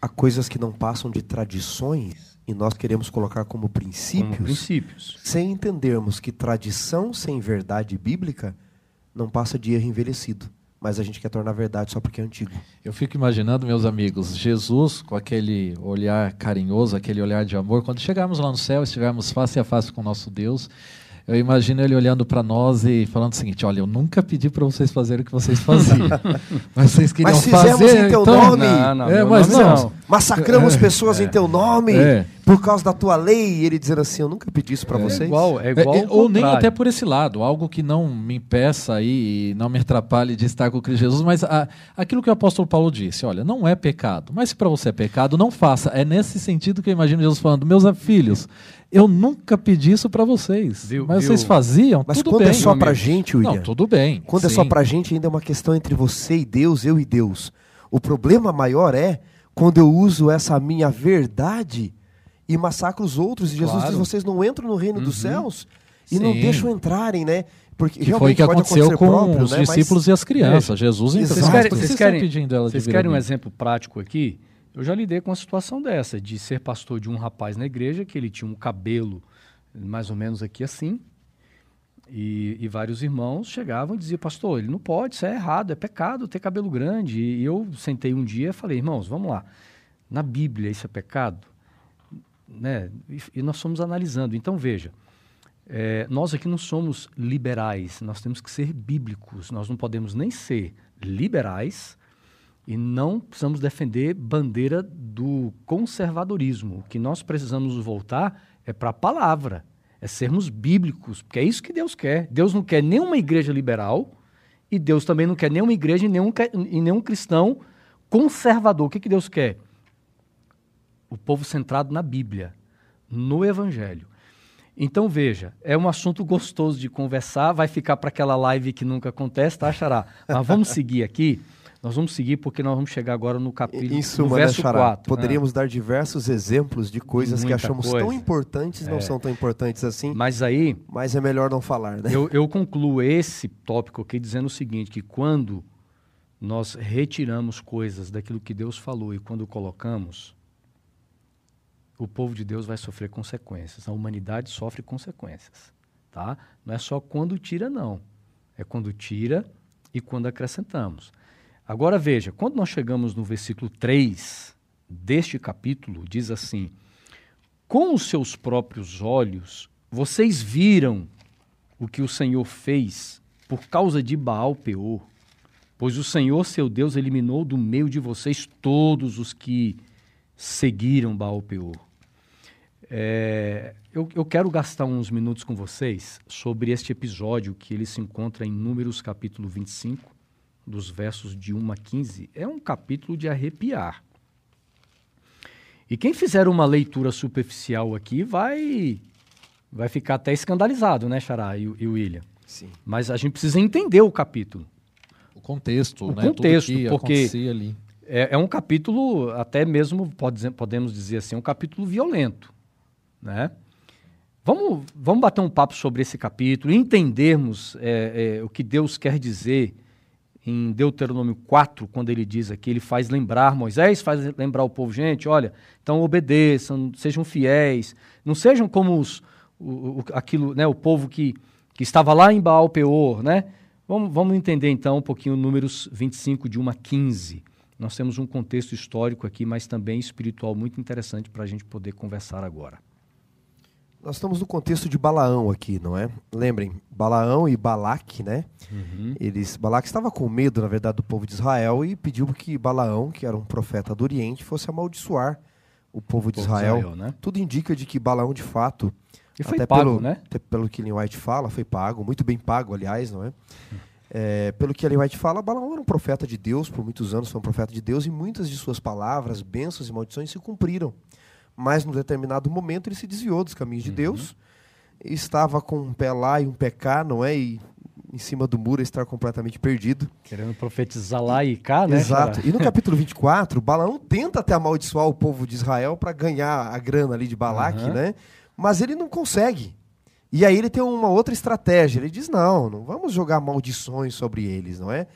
Há coisas que não passam de tradições e nós queremos colocar como princípios, Como princípios. sem entendermos que tradição sem verdade bíblica não passa de erro envelhecido. Mas a gente quer tornar verdade só porque é antigo. Eu fico imaginando, meus amigos, Jesus com aquele olhar carinhoso, aquele olhar de amor. Quando chegarmos lá no céu, estivermos face a face com o nosso Deus, eu imagino ele olhando para nós e falando o seguinte: Olha, eu nunca pedi para vocês fazerem o que vocês faziam, mas vocês queriam Mas fizemos fazer. em teu então... nome. Não, não, É, mas nome não. Massacramos pessoas em teu nome É. por causa da tua lei. E ele dizendo assim: Eu nunca pedi isso para É vocês. igual, é É, igual é, ao ou nem até por esse lado, algo que não me impeça aí e não me atrapalhe de estar com Cristo Jesus, mas a- aquilo que o apóstolo Paulo disse, olha, não é pecado, mas se para você é pecado, não faça. É nesse sentido que eu imagino Jesus falando, meus filhos, eu nunca pedi isso para vocês, Viu- mas viu? vocês faziam, Mas tudo quando bem. é só amigo. gente, William. Não, tudo bem. Quando é sim. só pra gente, ainda é uma questão entre você e Deus, eu e Deus. O problema maior é quando eu uso essa minha verdade e massacro os outros. E Jesus Claro. diz: vocês não entram no reino dos céus e não Sim. deixam entrarem, né? Porque Que foi o realmente que pode aconteceu acontecer com próprio, os né? Mas- discípulos e as crianças. Jesus entrou. Vocês Mas querem- vocês querem- pedindo ela Vocês querem um exemplo prático aqui? Eu já lidei com uma situação dessa, de ser pastor de um rapaz na igreja, que ele tinha um cabelo mais ou menos aqui assim, e, e, vários irmãos chegavam e diziam, pastor, ele não pode, isso é errado, é pecado ter cabelo grande. E eu sentei um dia e falei, irmãos, vamos lá, na Bíblia isso é pecado? Né? E, e nós fomos analisando. Então, veja, é, nós aqui não somos liberais, nós temos que ser bíblicos. Nós não podemos nem ser liberais e não precisamos defender bandeira do conservadorismo. O que nós precisamos voltar é para a palavra, é sermos bíblicos, porque é isso que Deus quer. Deus não quer nenhuma igreja liberal e Deus também não quer nenhuma igreja e nenhum, e nenhum cristão conservador. O que, que Deus quer? O povo centrado na Bíblia, no Evangelho. Então veja, é um assunto gostoso de conversar, vai ficar para aquela live que nunca acontece, tá, Xará? Mas vamos seguir aqui. Nós vamos seguir porque nós vamos chegar agora no capítulo em suma, no verso né, Xará, 4. Poderíamos né? dar diversos exemplos de coisas Muita que achamos coisa. tão importantes, não é. são tão importantes assim. Mas aí. Mas é melhor não falar, né? Eu, eu concluo esse tópico aqui dizendo o seguinte: que quando nós retiramos coisas daquilo que Deus falou e quando colocamos, o povo de Deus vai sofrer consequências. A humanidade sofre consequências, tá? Não é só quando tira, não. É quando tira e quando acrescentamos. Agora veja, quando nós chegamos no versículo 3 deste capítulo, diz assim: Com os seus próprios olhos vocês viram o que o Senhor fez por causa de Baal Peor, pois o Senhor seu Deus eliminou do meio de vocês todos os que seguiram Baal Peor. É, eu, eu, quero gastar uns minutos com vocês sobre este episódio que ele se encontra em Números capítulo 25, dos versos de 1 a 15. É um capítulo de arrepiar. E quem fizer uma leitura superficial aqui vai vai ficar até escandalizado, né, Xará e, e William? Sim. Mas a gente precisa entender o capítulo. O contexto, o né? contexto, porque é, é, um capítulo, até mesmo pode, podemos dizer assim, um capítulo violento né? Vamos, vamos bater um papo sobre esse capítulo, entendermos é, é, o que Deus quer dizer em Deuteronômio 4, quando ele diz aqui, ele faz lembrar Moisés, faz lembrar o povo, gente, olha, então obedeçam, sejam fiéis, não sejam como os, o, o, aquilo, né, o povo que, que estava lá em Baal Peor, né? Vamos, vamos entender então um pouquinho números 25 de 1 a 15. Nós temos um contexto histórico aqui, mas também espiritual muito interessante para a gente poder conversar agora. Nós estamos no contexto de Balaão aqui, não é? Lembrem, Balaão e Balaque, né? Uhum. Eles, Balaque estava com medo, na verdade, do povo de Israel e pediu que Balaão, que era um profeta do Oriente, fosse amaldiçoar o povo de o Israel. Israel né? Tudo indica de que Balaão, de fato, e foi até pago, pelo, né? Até pelo que Ellen White fala, foi pago, muito bem pago, aliás, não é? É, pelo que Ellen White fala, Balaão era um profeta de Deus, por muitos anos foi um profeta de Deus, e muitas de suas palavras, bênçãos e maldições se cumpriram mas num determinado momento ele se desviou dos caminhos de uhum. Deus, estava com um pé lá e um pé cá, não é? E em cima do muro estar completamente perdido. Querendo profetizar lá e cá, né? Exato. E no capítulo 24, Balaão tenta até amaldiçoar o povo de Israel para ganhar a grana ali de Balaque, uhum. né? Mas ele não consegue. E aí ele tem uma outra estratégia. Ele diz: não, não vamos jogar maldições sobre eles, não é?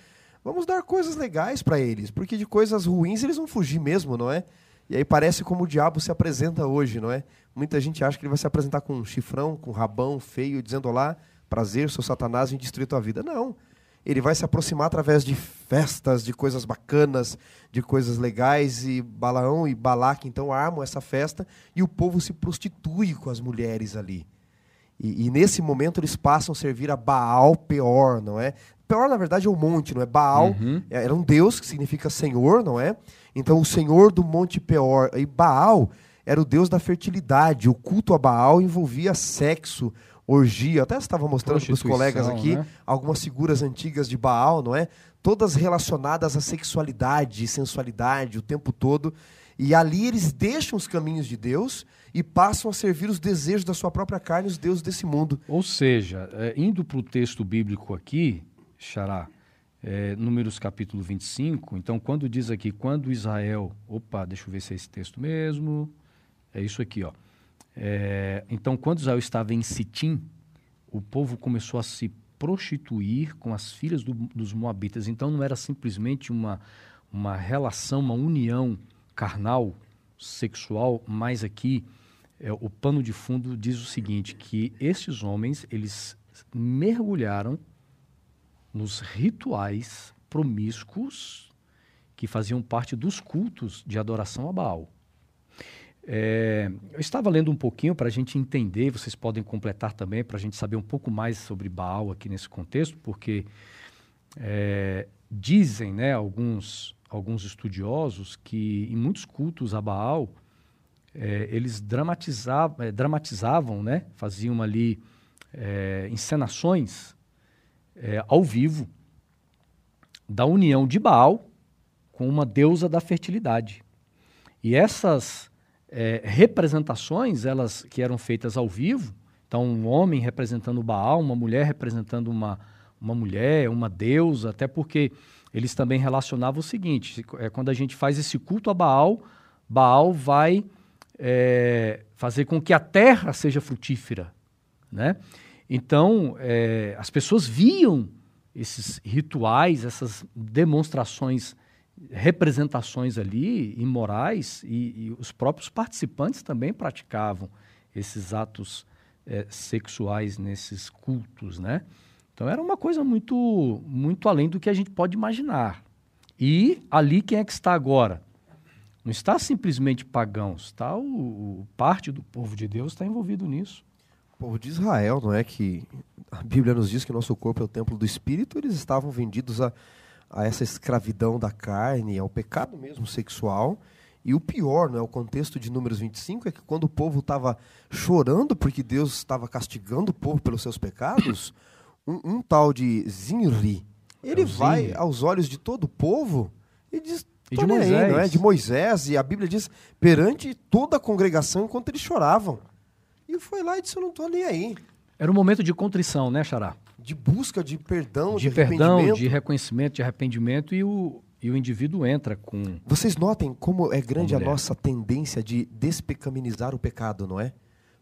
Vamos dar coisas legais para eles, porque de coisas ruins eles vão fugir mesmo, não é? E aí parece como o diabo se apresenta hoje, não é? Muita gente acha que ele vai se apresentar com um chifrão, com um rabão feio, dizendo olá, prazer, seu satanás, em destruir tua vida. Não. Ele vai se aproximar através de festas, de coisas bacanas, de coisas legais, e Balaão e Balaque então armam essa festa e o povo se prostitui com as mulheres ali. E, e, nesse momento eles passam a servir a Baal Peor, não é? Peor, na verdade, é o monte, não é? Baal uhum. era um deus que significa senhor, não é? Então, o senhor do Monte Peor e Baal era o deus da fertilidade. O culto a Baal envolvia sexo, orgia. Até estava mostrando para os colegas aqui né? algumas figuras antigas de Baal, não é? Todas relacionadas à sexualidade e sensualidade o tempo todo. E ali eles deixam os caminhos de Deus e passam a servir os desejos da sua própria carne, os deuses desse mundo. Ou seja, é, indo para o texto bíblico aqui, Xará, é, Números capítulo 25. Então, quando diz aqui, quando Israel. Opa, deixa eu ver se é esse texto mesmo. É isso aqui, ó. É, então, quando Israel estava em Sitim, o povo começou a se prostituir com as filhas do, dos Moabitas. Então, não era simplesmente uma, uma relação, uma união carnal, sexual, mas aqui é, o pano de fundo diz o seguinte, que esses homens, eles mergulharam nos rituais promíscuos que faziam parte dos cultos de adoração a Baal. É, eu estava lendo um pouquinho para a gente entender, vocês podem completar também, para a gente saber um pouco mais sobre Baal aqui nesse contexto, porque é, dizem né, alguns, alguns estudiosos que em muitos cultos a Baal, é, eles dramatizavam, é, dramatizavam né, faziam ali é, encenações é, ao vivo da união de Baal com uma deusa da fertilidade. E essas é, representações, elas que eram feitas ao vivo, então um homem representando Baal, uma mulher representando uma, uma mulher, uma deusa, até porque eles também relacionavam o seguinte: é, quando a gente faz esse culto a Baal, Baal vai é, fazer com que a terra seja frutífera, né? Então é, as pessoas viam esses rituais, essas demonstrações representações ali imorais e, e, os próprios participantes também praticavam esses atos é, sexuais nesses cultos, né? Então era uma coisa muito, muito além do que a gente pode imaginar. E ali quem é que está agora? Não está simplesmente pagãos, está o, o parte do povo de Deus está envolvido nisso. O povo de Israel, não é que a Bíblia nos diz que nosso corpo é o templo do Espírito, eles estavam vendidos a a essa escravidão da carne, ao pecado mesmo sexual. E o pior, não é o contexto de Números 25 é que quando o povo estava chorando porque Deus estava castigando o povo pelos seus pecados, um, um tal de Zinri, ele é vai aos olhos de todo o povo e diz e de Moisés. Aí, não é? De Moisés, e a Bíblia diz, perante toda a congregação enquanto eles choravam. E foi lá e disse, eu não estou nem aí. Era um momento de contrição, né, Xará? de busca de perdão, de, de perdão, de reconhecimento, de arrependimento e o, e o indivíduo entra com. Vocês notem como é grande a nossa tendência de despecaminizar o pecado, não é?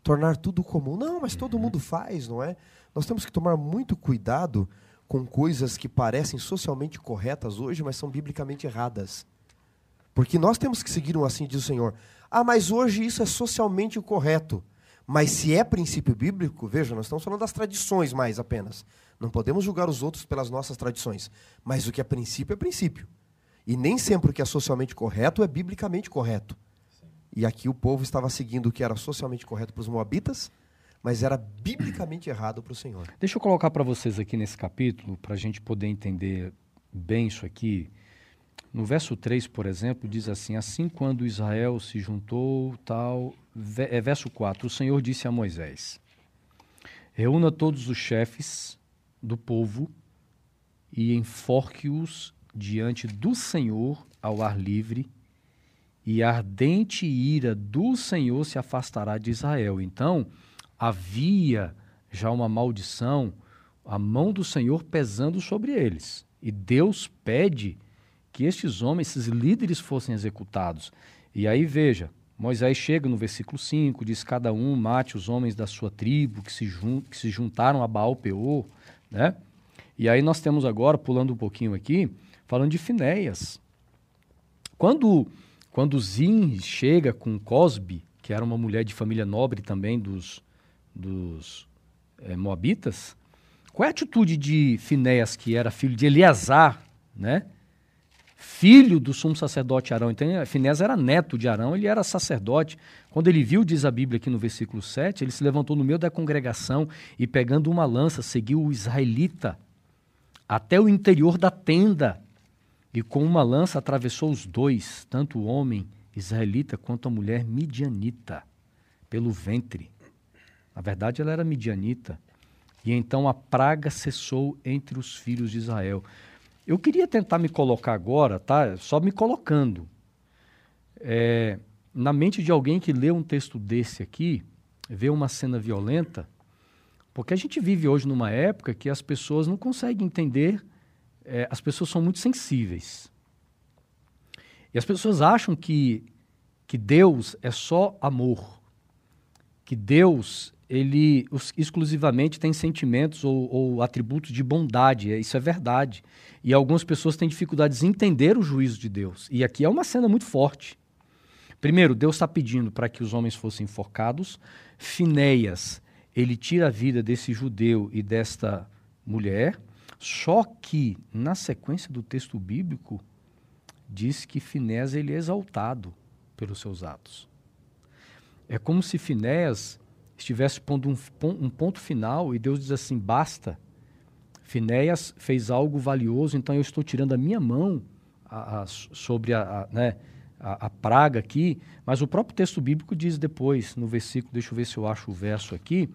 Tornar tudo comum. Não, mas todo uhum. mundo faz, não é? Nós temos que tomar muito cuidado com coisas que parecem socialmente corretas hoje, mas são biblicamente erradas. Porque nós temos que seguir um assim, diz o Senhor. Ah, mas hoje isso é socialmente correto. Mas se é princípio bíblico, veja, nós estamos falando das tradições mais apenas. Não podemos julgar os outros pelas nossas tradições. Mas o que é princípio é princípio. E nem sempre o que é socialmente correto é biblicamente correto. Sim. E aqui o povo estava seguindo o que era socialmente correto para os moabitas, mas era biblicamente errado para o Senhor. Deixa eu colocar para vocês aqui nesse capítulo, para a gente poder entender bem isso aqui. No verso 3, por exemplo, diz assim: Assim quando Israel se juntou, tal, é verso 4: O Senhor disse a Moisés: Reúna todos os chefes do povo e enforque-os diante do Senhor ao ar livre, e a ardente ira do Senhor se afastará de Israel. Então, havia já uma maldição, a mão do Senhor pesando sobre eles. E Deus pede que estes homens, esses líderes, fossem executados. E aí veja, Moisés chega no versículo 5, diz: Cada um mate os homens da sua tribo que se, jun que se juntaram a Baal Peor. Né? E aí nós temos agora, pulando um pouquinho aqui, falando de Finéias. Quando, quando Zin chega com Cosbe, que era uma mulher de família nobre também dos, dos é, Moabitas, qual é a atitude de Finéias, que era filho de Eleazar, né? Filho do sumo sacerdote Arão. Então, Finés era neto de Arão, ele era sacerdote. Quando ele viu, diz a Bíblia aqui no versículo 7, ele se levantou no meio da congregação e, pegando uma lança, seguiu o israelita até o interior da tenda. E com uma lança atravessou os dois, tanto o homem israelita quanto a mulher midianita, pelo ventre. Na verdade, ela era midianita. E então a praga cessou entre os filhos de Israel. Eu queria tentar me colocar agora, tá? Só me colocando. É, na mente de alguém que lê um texto desse aqui, vê uma cena violenta, porque a gente vive hoje numa época que as pessoas não conseguem entender, é, as pessoas são muito sensíveis. E as pessoas acham que, que Deus é só amor, que Deus ele exclusivamente tem sentimentos ou, ou, atributos de bondade. É, isso é verdade. E algumas pessoas têm dificuldades em entender o juízo de Deus. E aqui é uma cena muito forte. Primeiro, Deus está pedindo para que os homens fossem enforcados. Finéias, ele tira a vida desse judeu e desta mulher. Só que, na sequência do texto bíblico, diz que Finéas ele é exaltado pelos seus atos. É como se Finéas estivesse pondo um, um ponto final e Deus diz assim: basta. Finéas fez algo valioso, então eu estou tirando a minha mão a, a, sobre a, a né, a, praga aqui, mas o próprio texto bíblico diz depois, no versículo, deixa eu ver se eu acho o verso aqui,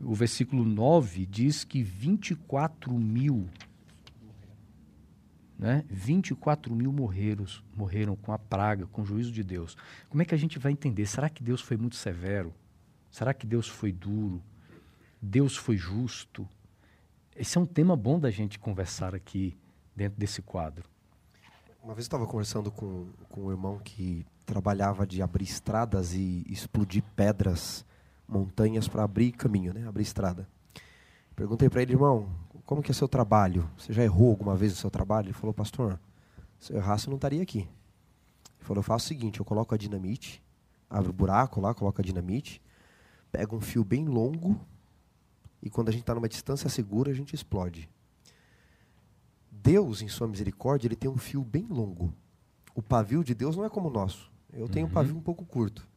o versículo 9 diz que 24 mil, né, 24 mil morreram, morreram com a praga, com o juízo de Deus. Como é que a gente vai entender? Será que Deus foi muito severo? Será que Deus foi duro? Deus foi justo? Esse é um tema bom da gente conversar aqui dentro desse quadro. Uma vez eu estava conversando com, com um irmão que trabalhava de abrir estradas e explodir pedras, montanhas para abrir caminho, né? abrir estrada. Perguntei para ele, irmão, como que é seu trabalho? Você já errou alguma vez no seu trabalho? Ele falou, pastor, se eu errasse eu não estaria aqui. Ele falou, eu faço o seguinte, eu coloco a dinamite, abro o buraco lá, coloco a dinamite, pego um fio bem longo e quando a gente está numa distância segura a gente explode. Deus, em sua misericórdia, ele tem um fio bem longo. O pavio de Deus não é como o nosso. Eu tenho uhum. um pavio um pouco curto.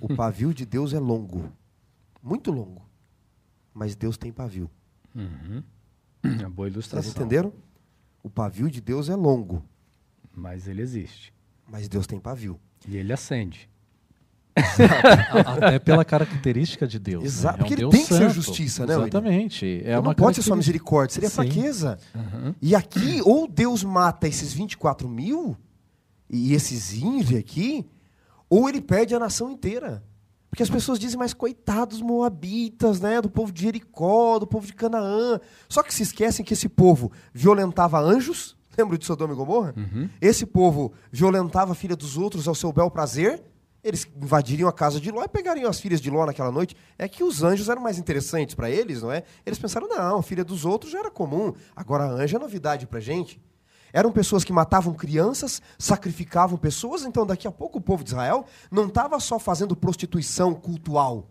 O pavio de Deus é longo. Muito longo. Mas Deus tem pavio. Uhum. Uma boa ilustração. Vocês entenderam? O pavio de Deus é longo. Mas ele existe. Mas Deus tem pavio. E ele acende. Até pela característica de Deus. Exato, né? porque é um ele Deus tem santo. que ser justiça, né? Exatamente. É então não pode ser só misericórdia, seria Sim. fraqueza. Uhum. E aqui, ou Deus mata esses 24 mil, e esses índios aqui, ou ele perde a nação inteira. Porque as pessoas dizem, mas coitados moabitas, né? Do povo de Jericó, do povo de Canaã. Só que se esquecem que esse povo violentava anjos, lembra de Sodoma e Gomorra? Uhum. Esse povo violentava a filha dos outros ao seu bel prazer eles invadiriam a casa de Ló e pegariam as filhas de Ló naquela noite. É que os anjos eram mais interessantes para eles, não é? Eles pensaram, não, filha dos outros já era comum. Agora, anjo é novidade para gente. Eram pessoas que matavam crianças, sacrificavam pessoas, então daqui a pouco o povo de Israel não estava só fazendo prostituição cultural.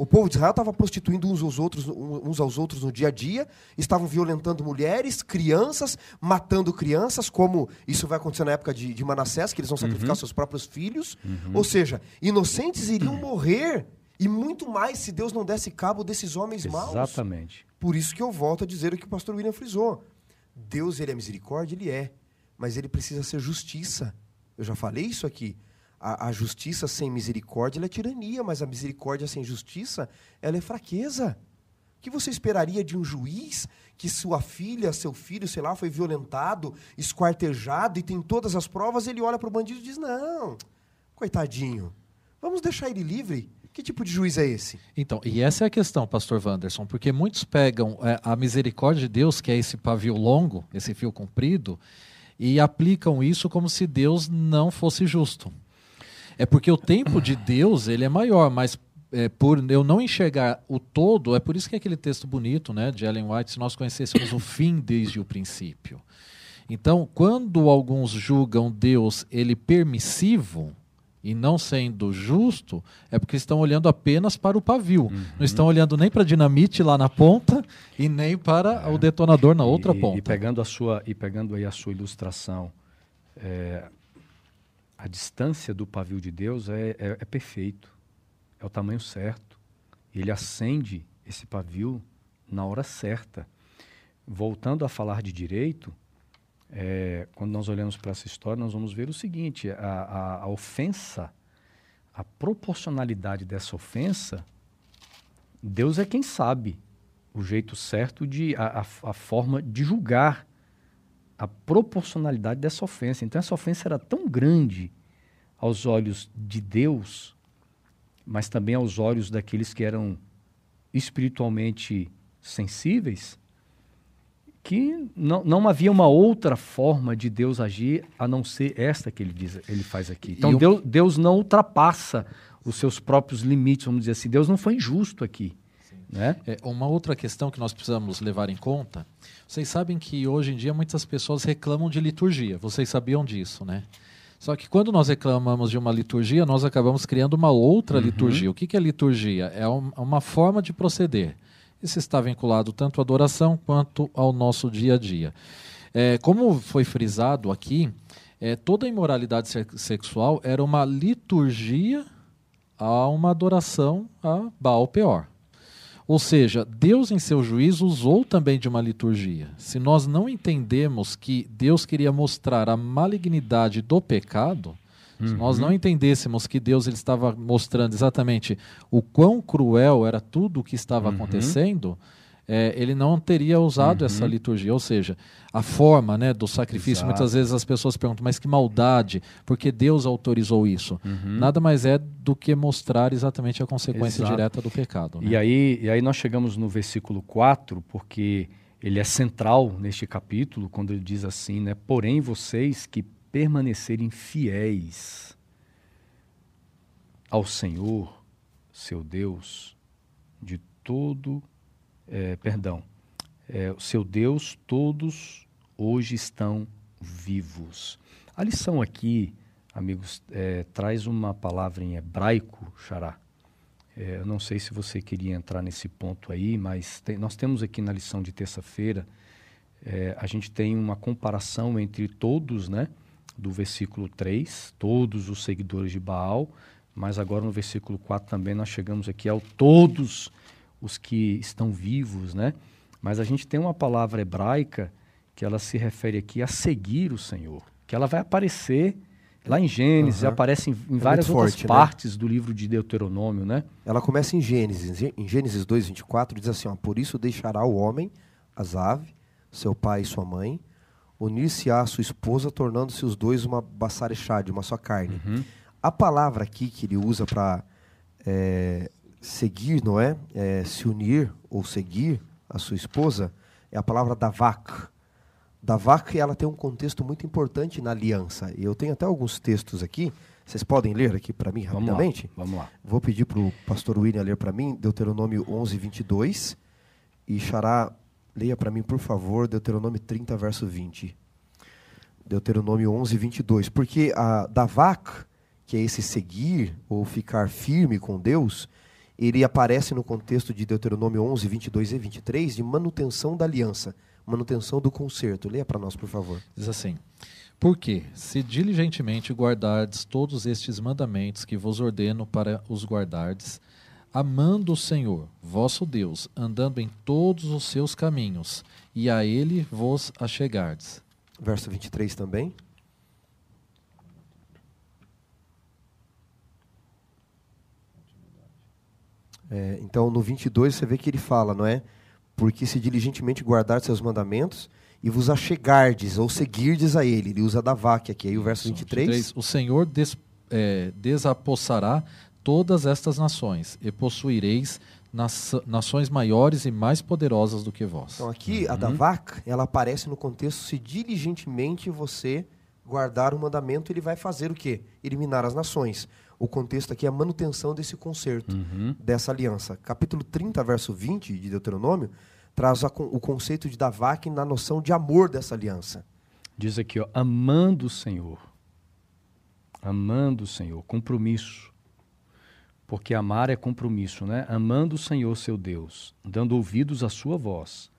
O povo de Israel estava prostituindo uns aos, outros, uns aos outros no dia a dia, estavam violentando mulheres, crianças, matando crianças, como isso vai acontecer na época de, de Manassés, que eles vão sacrificar uhum. seus próprios filhos. Uhum. Ou seja, inocentes iriam morrer, e muito mais se Deus não desse cabo desses homens Exatamente. maus. Exatamente. Por isso que eu volto a dizer o que o pastor William frisou. Deus, ele é misericórdia? Ele é. Mas ele precisa ser justiça. Eu já falei isso aqui a, a, justiça sem misericórdia é tirania, mas a misericórdia sem justiça ela é fraqueza. O que você esperaria de um juiz que sua filha, seu filho, sei lá, foi violentado, esquartejado e tem todas as provas, ele olha para o bandido e diz: Não, coitadinho, vamos deixar ele livre. Que tipo de juiz é esse? Então, e essa é a questão, pastor Wanderson, porque muitos pegam é, a misericórdia de Deus, que é esse pavio longo, esse fio comprido, e aplicam isso como se Deus não fosse justo. É porque o tempo de Deus ele é maior, mas é, por eu não enxergar o todo, é por isso que é aquele texto bonito né, de Ellen White, se nós conhecêssemos o fim desde o princípio. Então, quando alguns julgam Deus ele permissivo e não sendo justo, é porque estão olhando apenas para o pavio. Uhum. Não estão olhando nem para a dinamite lá na ponta e nem para é. o detonador na outra e, ponta. E pegando a sua e pegando aí a sua ilustração, é, a distância do pavio de Deus é, é, é perfeito, é o tamanho certo. Ele acende esse pavio na hora certa. Voltando a falar de direito, é, quando nós olhamos para essa história, nós vamos ver o seguinte: a, a, a, ofensa, a proporcionalidade dessa ofensa, Deus é quem sabe o jeito certo de a, a, forma de julgar a proporcionalidade dessa ofensa. Então, essa ofensa era tão grande aos olhos de Deus, mas também aos olhos daqueles que eram espiritualmente sensíveis, que não, não havia uma outra forma de Deus agir a não ser esta que ele, diz, ele faz aqui. Então, Deus, Deus não ultrapassa os seus próprios limites, vamos dizer assim. Deus não foi injusto aqui. Né? É, uma outra questão que nós precisamos levar em conta, vocês sabem que hoje em dia muitas pessoas reclamam de liturgia, vocês sabiam disso, né? Só que quando nós reclamamos de uma liturgia, nós acabamos criando uma outra uhum. liturgia. O que, é liturgia? É um, uma forma de proceder. Isso está vinculado tanto à adoração quanto ao nosso dia a dia. É, como foi frisado aqui, é, toda imoralidade sexual era uma liturgia a uma adoração a Baal Peor. Ou seja, Deus, em seu juízo, usou também de uma liturgia. Se nós não entendemos que Deus queria mostrar a malignidade do pecado, uhum. se nós não uhum. entendêssemos que Deus ele estava mostrando exatamente o quão cruel era tudo o que estava uhum. acontecendo, é, ele não teria usado uhum. essa liturgia. Ou seja, a forma né, do sacrifício, Exato. muitas vezes as pessoas perguntam, mas que maldade, porque Deus autorizou isso? Uhum. Nada mais é do que mostrar exatamente a consequência Exato. direta do pecado. Né? E, aí, e aí nós chegamos no versículo 4, porque ele é central neste capítulo, quando ele diz assim, né? Porém, vocês que permanecerem fiéis ao Senhor, seu Deus, de todo é, perdão, é, o seu Deus, todos hoje estão vivos. A lição aqui, amigos, é, traz uma palavra em hebraico, xará. É, eu não sei se você queria entrar nesse ponto aí, mas tem, nós temos aqui na lição de terça-feira, é, a gente tem uma comparação entre todos, né? Do versículo 3, todos os seguidores de Baal, mas agora no versículo 4 também nós chegamos aqui ao todos os que estão vivos, né? Mas a gente tem uma palavra hebraica que ela se refere aqui a seguir o Senhor, que ela vai aparecer lá em Gênesis, uhum. aparece em, em é várias outras forte, né? partes né? do livro de Deuteronômio, né? Ela começa em Gênesis, em Gênesis 2, 24, diz assim, ó, por isso deixará o homem, as aves, seu pai e sua mãe, unir-se-á a sua esposa, tornando-se os dois uma bassarechade, uma só carne. Uhum. A palavra aqui que ele usa para é, seguir, não é? é? Se unir ou seguir a sua esposa é a palavra davak. Davak ela tem um contexto muito importante na aliança. Eu tenho até alguns textos aqui. Vocês podem ler aqui para mim Vamos rapidamente? Lá. Vamos lá. Vou pedir para o pastor William ler para mim Deuteronômio 11, 22. E Xará, leia para mim, por favor, Deuteronômio 30, verso 20. Deuteronômio 11, 22. Porque a davak, que é esse seguir ou ficar firme com Deus, ele aparece no contexto de Deuteronômio 11, 22 e 23, de manutenção da aliança, manutenção do concerto. Leia para nós, por favor. Diz assim: Porque, se diligentemente guardardes todos estes mandamentos que vos ordeno para os guardardes, amando o Senhor, vosso Deus, andando em todos os seus caminhos, e a ele vos achegardes. Verso 23 também. É, então, no 22, você vê que ele fala, não é? Porque se diligentemente guardar seus mandamentos e vos achegardes ou seguirdes a ele. Ele usa da vaca aqui. Aí o verso 23. 23 o Senhor des, é, desapossará todas estas nações e possuireis nações maiores e mais poderosas do que vós. Então aqui uhum. a da vaca, ela aparece no contexto se diligentemente você guardar o mandamento, ele vai fazer o quê? Eliminar as nações o contexto aqui é a manutenção desse concerto, uhum. dessa aliança. Capítulo 30, verso 20 de Deuteronômio, traz a, o conceito de Davak na noção de amor dessa aliança. Diz aqui, ó, amando o Senhor. Amando o Senhor, compromisso. Porque amar é compromisso, né? Amando o Senhor, seu Deus, dando ouvidos à sua voz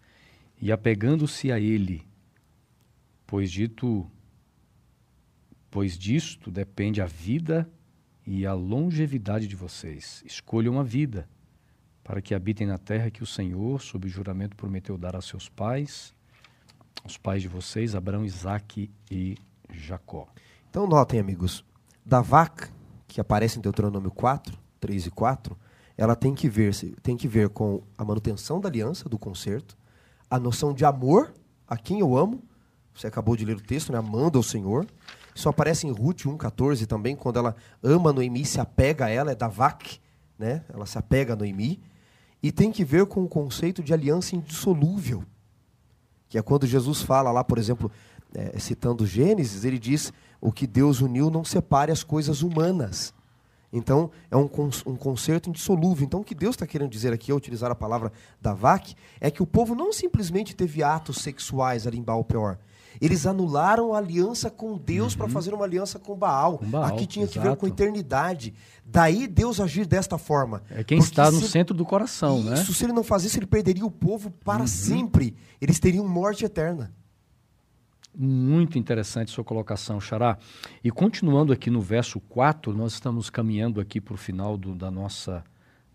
e apegando-se a ele, pois dito pois disto depende a vida e a longevidade de vocês. Escolham a vida, para que habitem na terra que o Senhor, sob juramento, prometeu dar a seus pais, os pais de vocês, Abraão, Isaque e Jacó. Então notem, amigos, da vaca, que aparece em Deuteronômio 4, 3 e 4, ela tem que ver, tem que ver com a manutenção da aliança, do concerto, a noção de amor a quem eu amo, você acabou de ler o texto, né? amando ao Senhor, isso aparece em Ruth 1,14 também, quando ela ama Noemi, se apega a ela, é da vac, né? Ela se apega a Noemi. E tem que ver com o conceito de aliança indissolúvel. Que é quando Jesus fala lá, por exemplo, é, citando Gênesis, ele diz: o que Deus uniu não separe as coisas humanas. Então, é um, um concerto indissolúvel. Então, o que Deus está querendo dizer aqui, ao utilizar a palavra da vac, é que o povo não simplesmente teve atos sexuais ali em Baal Peor. Eles anularam a aliança com Deus uhum. para fazer uma aliança com Baal. com Baal. Aqui tinha exato. que ver com eternidade. Daí Deus agir desta forma. É quem está no centro do coração, isso, né? Isso, se ele não fazesse, ele perderia o povo para uhum. sempre. Eles teriam morte eterna. Muito interessante sua colocação, Xará. E continuando aqui no verso 4, nós estamos caminhando aqui para o final do, da, nossa,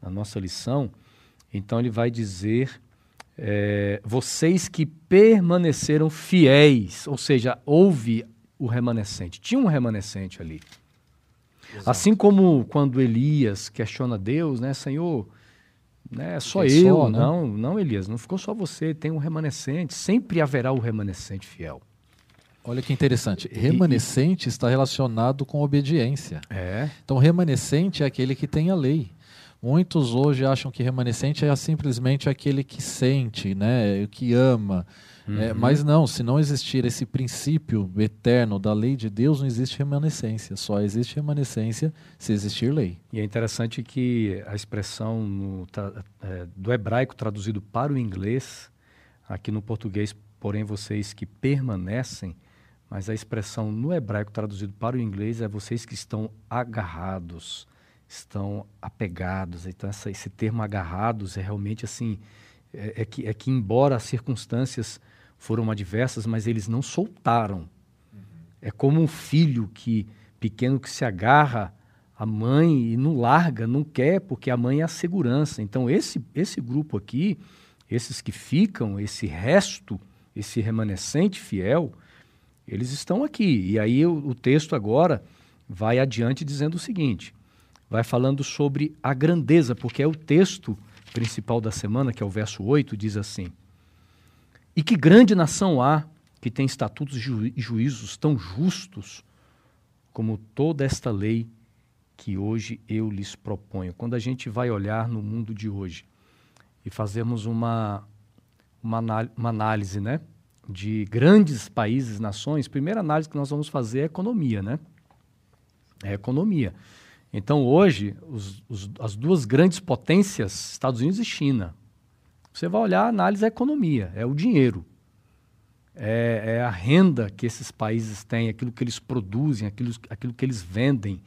da nossa lição. Então ele vai dizer: é, vocês que permaneceram fiéis, ou seja, houve o remanescente. Tinha um remanescente ali. Exato. Assim como quando Elias questiona Deus, né, Senhor, né, só é eu, só, né? não, não Elias, não ficou só você, tem um remanescente, sempre haverá o um remanescente fiel. Olha que interessante. Remanescente e, está relacionado com obediência. É. Então, remanescente é aquele que tem a lei. Muitos hoje acham que remanescente é simplesmente aquele que sente, né, que ama. É, uhum. É, mas não, se não existir esse princípio eterno da lei de Deus, não existe remanescência. Só existe remanescência se existir lei. E é interessante que a expressão no, é, do hebraico traduzido para o inglês, aqui no português, porém vocês que permanecem, mas a expressão no hebraico traduzido para o inglês é vocês que estão agarrados, estão apegados. Então essa, esse termo agarrados é realmente assim, é, é, que, é que embora as circunstâncias foram adversas, mas eles não soltaram. Uhum. É como um filho que pequeno que se agarra à mãe e não larga, não quer, porque a mãe é a segurança. Então esse esse grupo aqui, esses que ficam, esse resto, esse remanescente fiel, eles estão aqui. E aí o, o texto agora vai adiante dizendo o seguinte: vai falando sobre a grandeza, porque é o texto principal da semana, que é o verso 8, diz assim: E que grande nação há que tem estatutos e juízos tão justos como toda esta lei que hoje eu lhes proponho. Quando a gente vai olhar no mundo de hoje e fazermos uma, uma, uma análise, né? de grandes países, nações, primeira análise que nós vamos fazer é economia, né? É economia. Então, hoje, os, os, as duas grandes potências, Estados Unidos e China, você vai olhar a análise da economia, é o dinheiro. É, é, a renda que esses países têm, aquilo que eles produzem, aquilo, aquilo que eles vendem.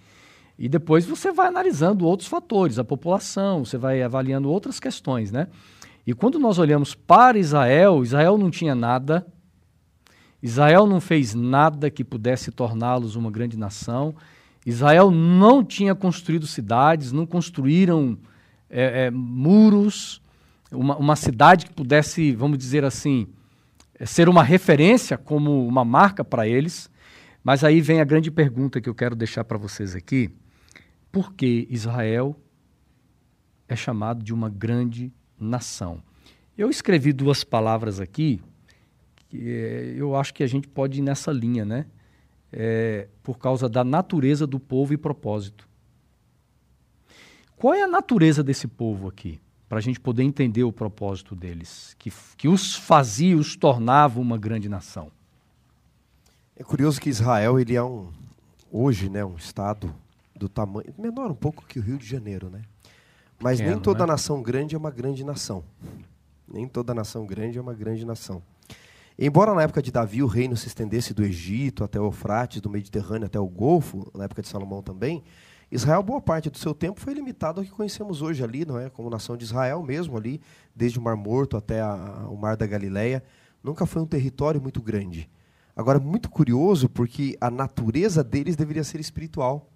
E depois você vai analisando outros fatores, a população, você vai avaliando outras questões, né? E quando nós olhamos para Israel, Israel não tinha nada, Israel não fez nada que pudesse torná-los uma grande nação, Israel não tinha construído cidades, não construíram é, é, muros, uma, uma, cidade que pudesse, vamos dizer assim, é, ser uma referência como uma marca para eles. Mas aí vem a grande pergunta que eu quero deixar para vocês aqui: por que Israel é chamado de uma grande nação. Eu escrevi duas palavras aqui, que é, eu acho que a gente pode ir nessa linha, né? É, por causa da natureza do povo e propósito. Qual é a natureza desse povo aqui? Para a gente poder entender o propósito deles, que, que os fazia, os tornava uma grande nação. É curioso que Israel ele é um hoje, né, um estado do tamanho menor um pouco que o Rio de Janeiro, né? Mas nem toda né? nação grande é uma grande nação. Nem toda nação grande é uma grande nação. Embora na época de Davi o reino se estendesse do Egito até o Eufrates, do Mediterrâneo até o Golfo, na época de Salomão também, Israel, boa parte do seu tempo, foi limitado ao que conhecemos hoje ali, não é? Como nação de Israel mesmo ali, desde o Mar Morto até a, o Mar da Galileia. Nunca foi um território muito grande. Agora, muito curioso, porque a natureza deles deveria ser espiritual.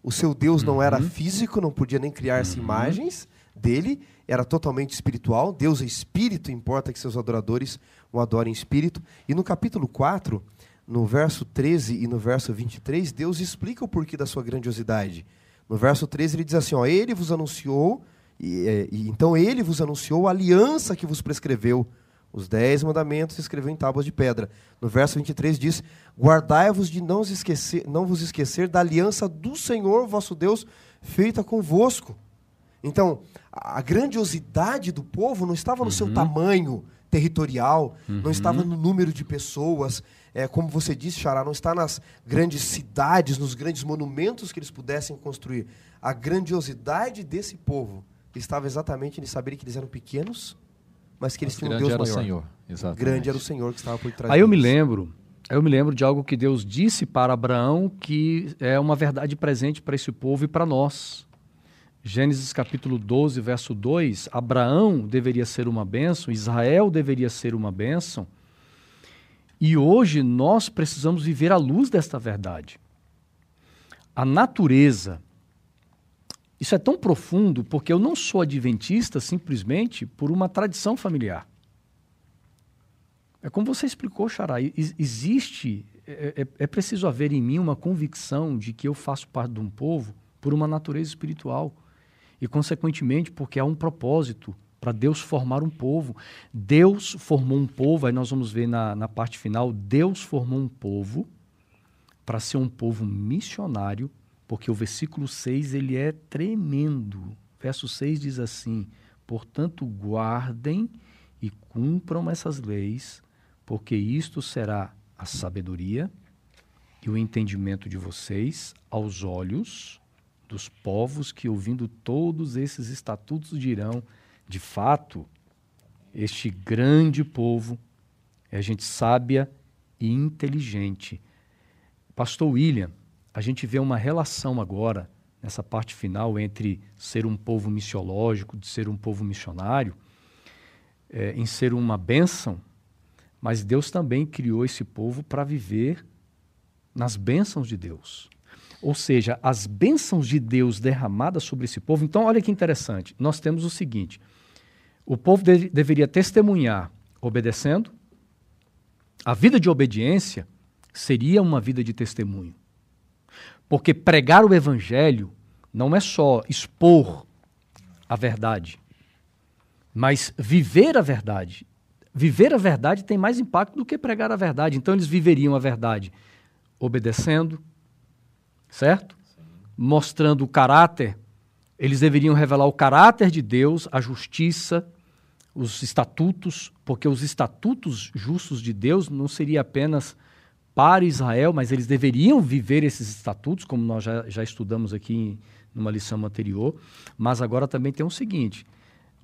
O seu Deus não era uhum. físico, não podia nem criar as uhum. imagens dele, era totalmente espiritual. Deus é espírito, importa que seus adoradores o adorem em espírito. E no capítulo 4, no verso 13 e no verso 23, Deus explica o porquê da sua grandiosidade. No verso 13 ele diz assim: ó, Ele vos anunciou, e, é, e, então ele vos anunciou a aliança que vos prescreveu os dez mandamentos escreveu em tábuas de pedra. No verso 23 diz: Guardai-vos de não, esquecer, não vos esquecer da aliança do Senhor vosso Deus feita convosco. Então, a grandiosidade do povo não estava no uhum. seu tamanho territorial, uhum. não estava no número de pessoas, é, como você disse, Xará, não está nas grandes cidades, nos grandes monumentos que eles pudessem construir. A grandiosidade desse povo estava exatamente em saber que eles eram pequenos, mas que eles Mas tinham um Deus era o maior. Senhor. Exatamente. Grande era o Senhor que estava por trás Aí eu me lembro, eu me lembro de algo que Deus disse para Abraão que é uma verdade presente para esse povo e para nós. Gênesis capítulo 12, verso 2, Abraão deveria ser uma bênção, Israel deveria ser uma bênção. E hoje nós precisamos viver à luz desta verdade. A natureza, isso é tão profundo porque eu não sou adventista simplesmente por uma tradição familiar. É como você explicou, Xará. ex- Existe, é, é- é preciso haver em mim uma convicção de que eu faço parte de um povo por uma natureza espiritual. E, consequentemente, porque há um propósito para Deus formar um povo. Deus formou um povo, aí nós vamos ver na, na parte final: Deus formou um povo para ser um povo missionário, porque o versículo 6 ele é tremendo. Verso 6 diz assim: Portanto, guardem e cumpram essas leis, porque isto será a sabedoria e o entendimento de vocês aos olhos dos povos que, ouvindo todos esses estatutos, dirão: de fato, este grande povo é gente sábia e inteligente. Pastor William, a gente vê uma relação agora, nessa parte final, entre ser um povo missiológico, de ser um povo missionário, é, em ser uma bênção, mas Deus também criou esse povo para viver nas bênçãos de Deus. Ou seja, as bênçãos de Deus derramadas sobre esse povo. Então, olha que interessante. Nós temos o seguinte: o povo de- deveria testemunhar obedecendo. A vida de obediência seria uma vida de testemunho. Porque pregar o evangelho não é só expor a verdade, mas viver a verdade. Viver a verdade tem mais impacto do que pregar a verdade. Então eles viveriam a verdade obedecendo, certo? Mostrando o caráter. Eles deveriam revelar o caráter de Deus, a justiça, os estatutos, porque os estatutos justos de Deus não seria apenas para Israel, mas eles deveriam viver esses estatutos, como nós já, já estudamos aqui em numa lição anterior. Mas agora também tem o seguinte: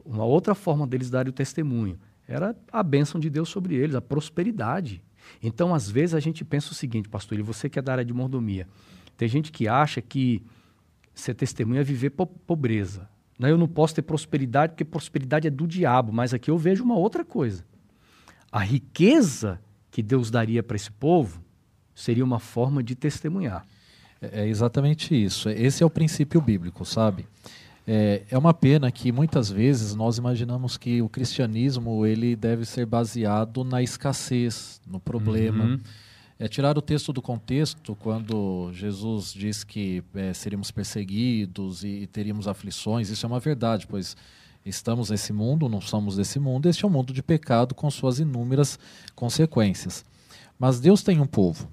uma outra forma deles darem o testemunho era a bênção de Deus sobre eles, a prosperidade. Então, às vezes, a gente pensa o seguinte, pastor, e você que é da área de mordomia, tem gente que acha que ser testemunha é viver po pobreza. Não, eu não posso ter prosperidade porque prosperidade é do diabo, mas aqui eu vejo uma outra coisa. A riqueza que Deus daria para esse povo seria uma forma de testemunhar. É é exatamente isso. Esse é o princípio bíblico, sabe? É, é uma pena que muitas vezes nós imaginamos que o cristianismo ele deve ser baseado na escassez, no problema. Uhum. É tirar o texto do contexto quando Jesus diz que é, seríamos perseguidos e, e teríamos aflições. Isso é uma verdade, pois estamos nesse mundo, não somos desse mundo. Este é um mundo de pecado com suas inúmeras consequências. Mas Deus tem um povo.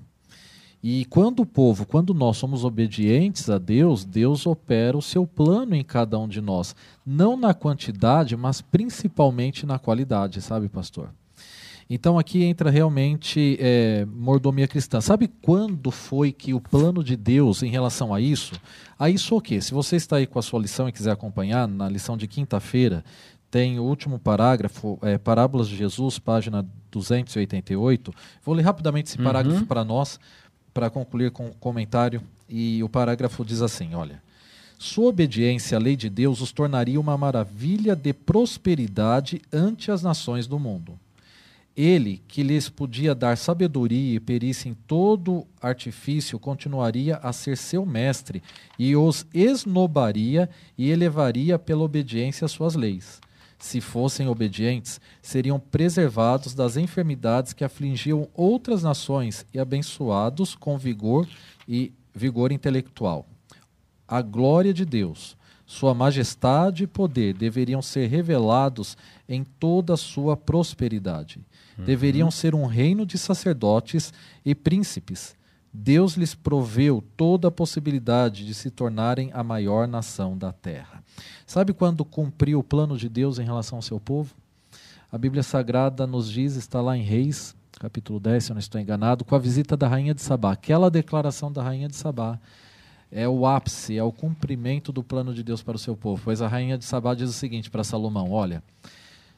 E quando o povo, quando nós somos obedientes a Deus, Deus opera o seu plano em cada um de nós. Não na quantidade, mas principalmente na qualidade, sabe, pastor? Então aqui entra realmente é, mordomia cristã. Sabe quando foi que o plano de Deus em relação a isso? A isso o quê? Se você está aí com a sua lição e quiser acompanhar, na lição de quinta-feira, tem o último parágrafo, é, Parábolas de Jesus, página 288. Vou ler rapidamente esse parágrafo Uhum. para nós, para concluir com o comentário. E o parágrafo diz assim: olha. Sua obediência à lei de Deus os tornaria uma maravilha de prosperidade ante as nações do mundo. Ele, que lhes podia dar sabedoria e perícia em todo artifício, continuaria a ser seu mestre e os esnobaria e elevaria pela obediência às suas leis. Se fossem obedientes, seriam preservados das enfermidades que afligiam outras nações e abençoados com vigor e vigor intelectual. A glória de Deus, sua majestade e poder deveriam ser revelados em toda a sua prosperidade. Deveriam ser um reino de sacerdotes e príncipes. Deus lhes proveu toda a possibilidade de se tornarem a maior nação da terra. Sabe quando cumpriu o plano de Deus em relação ao seu povo? A Bíblia Sagrada nos diz, está lá em Reis, capítulo 10, se eu não estou enganado, com a visita da rainha de Sabá. Aquela declaração da rainha de Sabá é o ápice, é o cumprimento do plano de Deus para o seu povo. Pois a rainha de Sabá diz o seguinte para Salomão: Olha,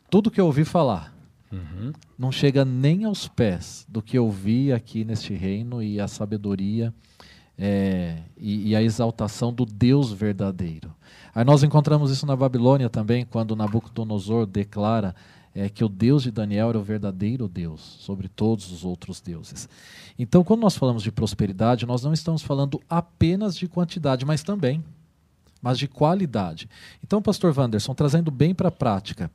tudo que eu ouvi falar uhum. não chega nem aos pés do que eu vi aqui neste reino e a sabedoria é, e, e, a exaltação do Deus verdadeiro. Aí nós encontramos isso na Babilônia também, quando Nabucodonosor declara é, que o Deus de Daniel era o verdadeiro Deus sobre todos os outros deuses. Então, quando nós falamos de prosperidade, nós não estamos falando apenas de quantidade, mas também, mas de qualidade. Então, Pastor Wanderson, trazendo bem para a prática,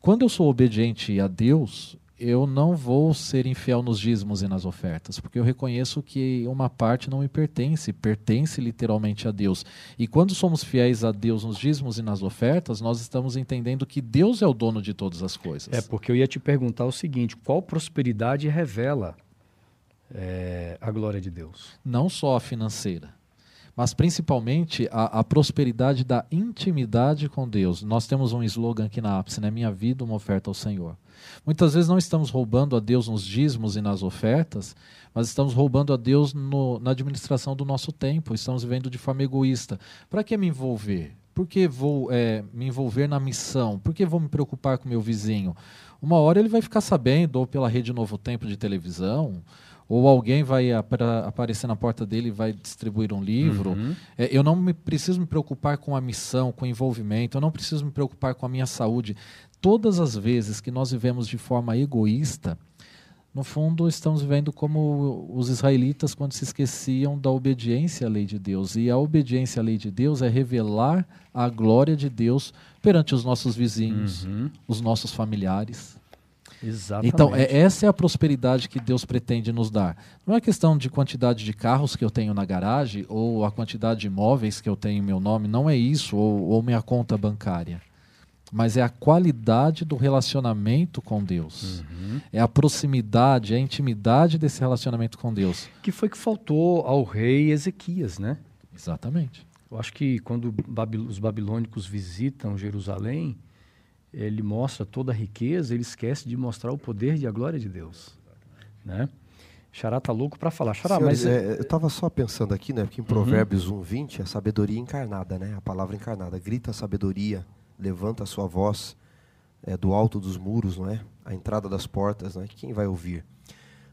quando eu sou obediente a Deus, eu não vou ser infiel nos dízimos e nas ofertas, porque eu reconheço que uma parte não me pertence, pertence literalmente a Deus. E quando somos fiéis a Deus nos dízimos e nas ofertas, nós estamos entendendo que Deus é o dono de todas as coisas. É, porque eu ia te perguntar o seguinte: qual prosperidade revela é, a glória de Deus? Não só a financeira mas principalmente a, a, prosperidade da intimidade com Deus. Nós temos um slogan aqui na ápice, né? Minha vida, uma oferta ao Senhor. Muitas vezes não estamos roubando a Deus nos dízimos e nas ofertas, mas estamos roubando a Deus no, na administração do nosso tempo, estamos vivendo de forma egoísta. Para que me envolver? Por que vou é, me envolver na missão? Por que vou me preocupar com meu vizinho? Uma hora ele vai ficar sabendo, ou pela rede Novo Tempo de televisão, ou alguém vai aparecer na porta dele e vai distribuir um livro. Uhum. É, eu não me, preciso me preocupar com a missão, com o envolvimento, eu não preciso me preocupar com a minha saúde. Todas as vezes que nós vivemos de forma egoísta, no fundo, estamos vivendo como os israelitas quando se esqueciam da obediência à lei de Deus. E a obediência à lei de Deus é revelar a glória de Deus perante os nossos vizinhos, uhum. os nossos familiares. Exatamente. Então, é, essa é a prosperidade que Deus pretende nos dar. Não é questão de quantidade de carros que eu tenho na garagem ou a quantidade de imóveis que eu tenho em meu nome, não é isso, ou, ou minha conta bancária. Mas é a qualidade do relacionamento com Deus. Uhum. É a proximidade, a intimidade desse relacionamento com Deus. Que foi que faltou ao rei Ezequias, né? Exatamente. Eu acho que quando os babilônicos visitam Jerusalém, ele mostra toda a riqueza, ele esquece de mostrar o poder e a glória de Deus, né? Xará tá louco para falar. Xará, Senhores, mas é, eu estava só pensando aqui, né, que em uhum. Provérbios uhum. 1:20 a sabedoria encarnada, né? A palavra encarnada, grita a sabedoria, levanta a sua voz é, do alto dos muros, não é? A entrada das portas, não é? Quem vai ouvir?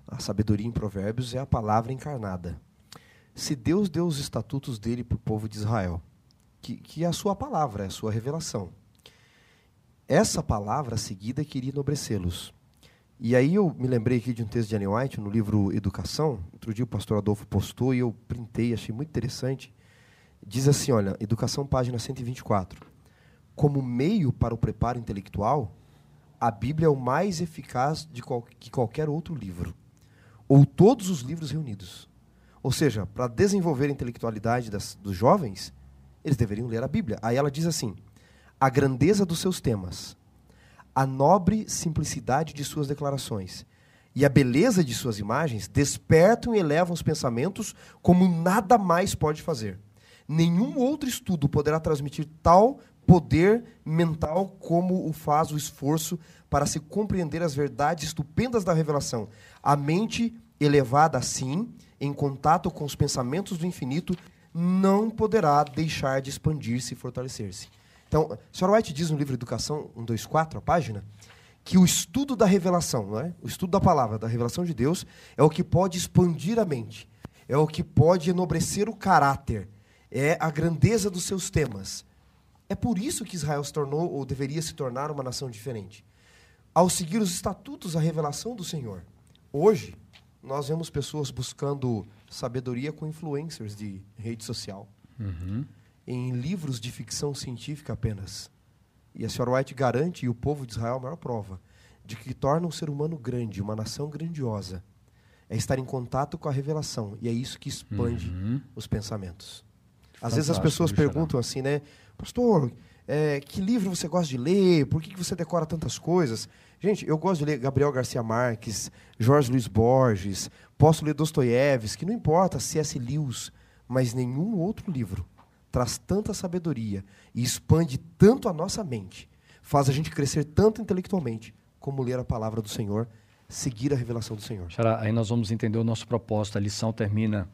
A sabedoria em Provérbios é a palavra encarnada. Se Deus deu os estatutos dele para o povo de Israel, que, que é a sua palavra, é a sua revelação. Essa palavra seguida queria enobrecê-los. E aí eu me lembrei aqui de um texto de Ellen White no livro Educação. Outro dia o pastor Adolfo postou e eu printei, achei muito interessante. Diz assim, olha, Educação, página 124. Como meio para o preparo intelectual, a Bíblia é o mais eficaz de qual, que qualquer outro livro. Ou todos os livros reunidos. Ou seja, para desenvolver a intelectualidade das, dos jovens, eles deveriam ler a Bíblia. Aí ela diz assim: a grandeza dos seus temas, a nobre simplicidade de suas declarações e a beleza de suas imagens despertam e elevam os pensamentos como nada mais pode fazer. Nenhum outro estudo poderá transmitir tal poder mental como o faz o esforço para se compreender as verdades estupendas da revelação. A mente elevada assim, em contato com os pensamentos do infinito, não poderá deixar de expandir-se e fortalecer-se. Então, a senhora White diz no livro Educação 124, a página, que o estudo da revelação, não é? o estudo da palavra, da revelação de Deus, é o que pode expandir a mente, é o que pode enobrecer o caráter, é a grandeza dos seus temas. É por isso que Israel se tornou, ou deveria se tornar, uma nação diferente. Ao seguir os estatutos, a revelação do Senhor. Hoje, nós vemos pessoas buscando sabedoria com influencers de rede social. Uhum em livros de ficção científica apenas. E a senhora White garante, e o povo de Israel, a maior prova, de que torna um ser humano grande, uma nação grandiosa, é estar em contato com a revelação. E é isso que expande uhum. os pensamentos. Às Fantástico, vezes as pessoas perguntam assim, né? Pastor, é, que livro você gosta de ler? Por que, que você decora tantas coisas? Gente, eu gosto de ler Gabriel Garcia Marques, Jorge Luiz Borges, posso ler Dostoiévski, não importa, C.S. Lewis, mas nenhum outro livro traz tanta sabedoria e expande tanto a nossa mente, faz a gente crescer tanto intelectualmente, como ler a palavra do Senhor, seguir a revelação do Senhor. Xará, aí nós vamos entender o nosso propósito. A lição termina,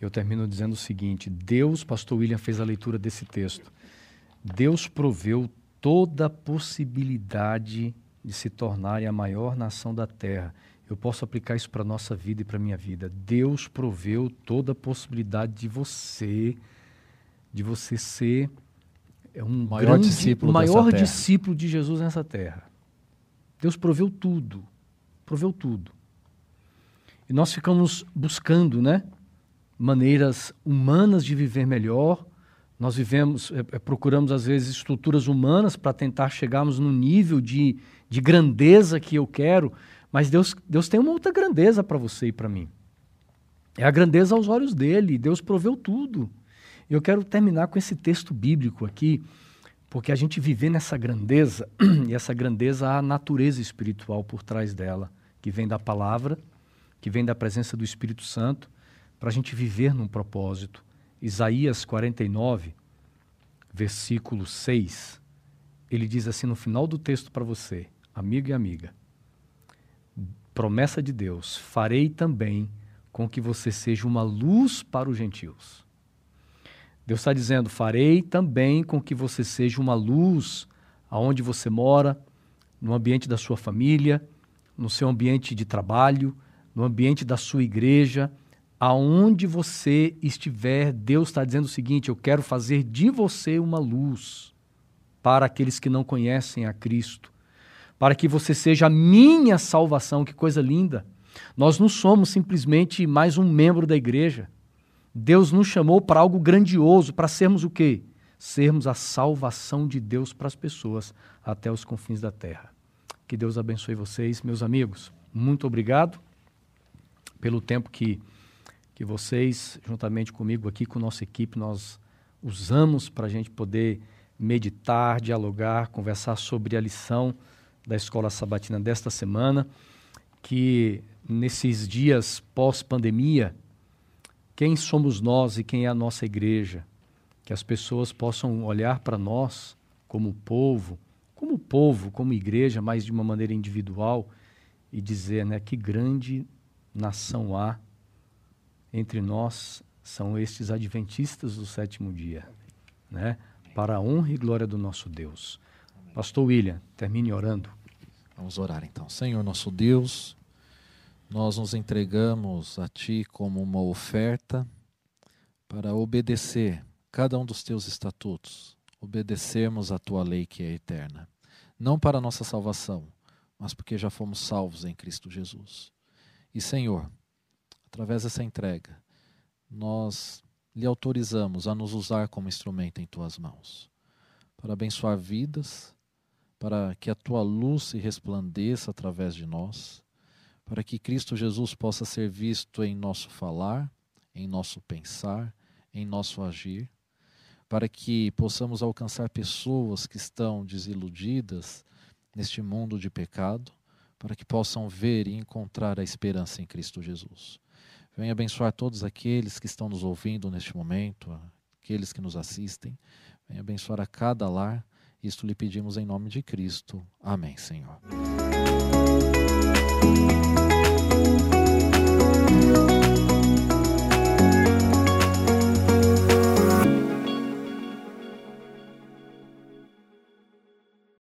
eu termino dizendo o seguinte: Deus, pastor William fez a leitura desse texto. Deus proveu toda possibilidade de se tornarem a maior nação da terra. Eu posso aplicar isso para a nossa vida e para a minha vida. Deus proveu toda a possibilidade de você, de você ser um maior grande, discípulo, maior discípulo de Jesus nessa terra. Deus proveu tudo, proveu tudo. E nós ficamos buscando, né, maneiras humanas de viver melhor. Nós vivemos, é, é procuramos às vezes estruturas humanas para tentar chegarmos no nível de, de grandeza que eu quero, mas Deus, Deus tem uma outra grandeza para você e para mim. É a grandeza aos olhos dele. Deus proveu tudo. Eu quero terminar com esse texto bíblico aqui, porque a gente viver nessa grandeza, e essa grandeza há a natureza espiritual por trás dela, que vem da palavra, que vem da presença do Espírito Santo, para a gente viver num propósito. Isaías 49, versículo 6, ele diz assim no final do texto para você, amigo e amiga: promessa de Deus, farei também com que você seja uma luz para os gentios. Deus está dizendo: farei também com que você seja uma luz aonde você mora, no ambiente da sua família, no seu ambiente de trabalho, no ambiente da sua igreja, aonde você estiver, Deus está dizendo o seguinte: eu quero fazer de você uma luz para aqueles que não conhecem a Cristo, para que você seja a minha salvação. Que coisa linda! Nós não somos simplesmente mais um membro da igreja. Deus nos chamou para algo grandioso, para sermos o quê? Sermos a salvação de Deus para as pessoas até os confins da terra. Que Deus abençoe vocês, meus amigos. Muito obrigado pelo tempo que, que vocês, juntamente comigo aqui, com nossa equipe, nós usamos para a gente poder meditar, dialogar, conversar sobre a lição da Escola Sabatina desta semana, que nesses dias pós-pandemia, quem somos nós e quem é a nossa igreja? Que as pessoas possam olhar para nós como povo, como povo, como igreja, mas de uma maneira individual e dizer, né, que grande nação há entre nós são estes adventistas do sétimo dia, né? Para a honra e glória do nosso Deus. Pastor William, termine orando. Vamos orar então. Senhor nosso Deus, nós nos entregamos a Ti como uma oferta para obedecer cada um dos Teus estatutos, obedecermos a Tua lei que é eterna. Não para nossa salvação, mas porque já fomos salvos em Cristo Jesus. E, Senhor, através dessa entrega, nós lhe autorizamos a nos usar como instrumento em tuas mãos, para abençoar vidas, para que a tua luz se resplandeça através de nós, para que Cristo Jesus possa ser visto em nosso falar, em nosso pensar, em nosso agir, para que possamos alcançar pessoas que estão desiludidas neste mundo de pecado para que possam ver e encontrar a esperança em Cristo Jesus. Venha abençoar todos aqueles que estão nos ouvindo neste momento, aqueles que nos assistem. Venha abençoar a cada lar. Isto lhe pedimos em nome de Cristo. Amém, Senhor.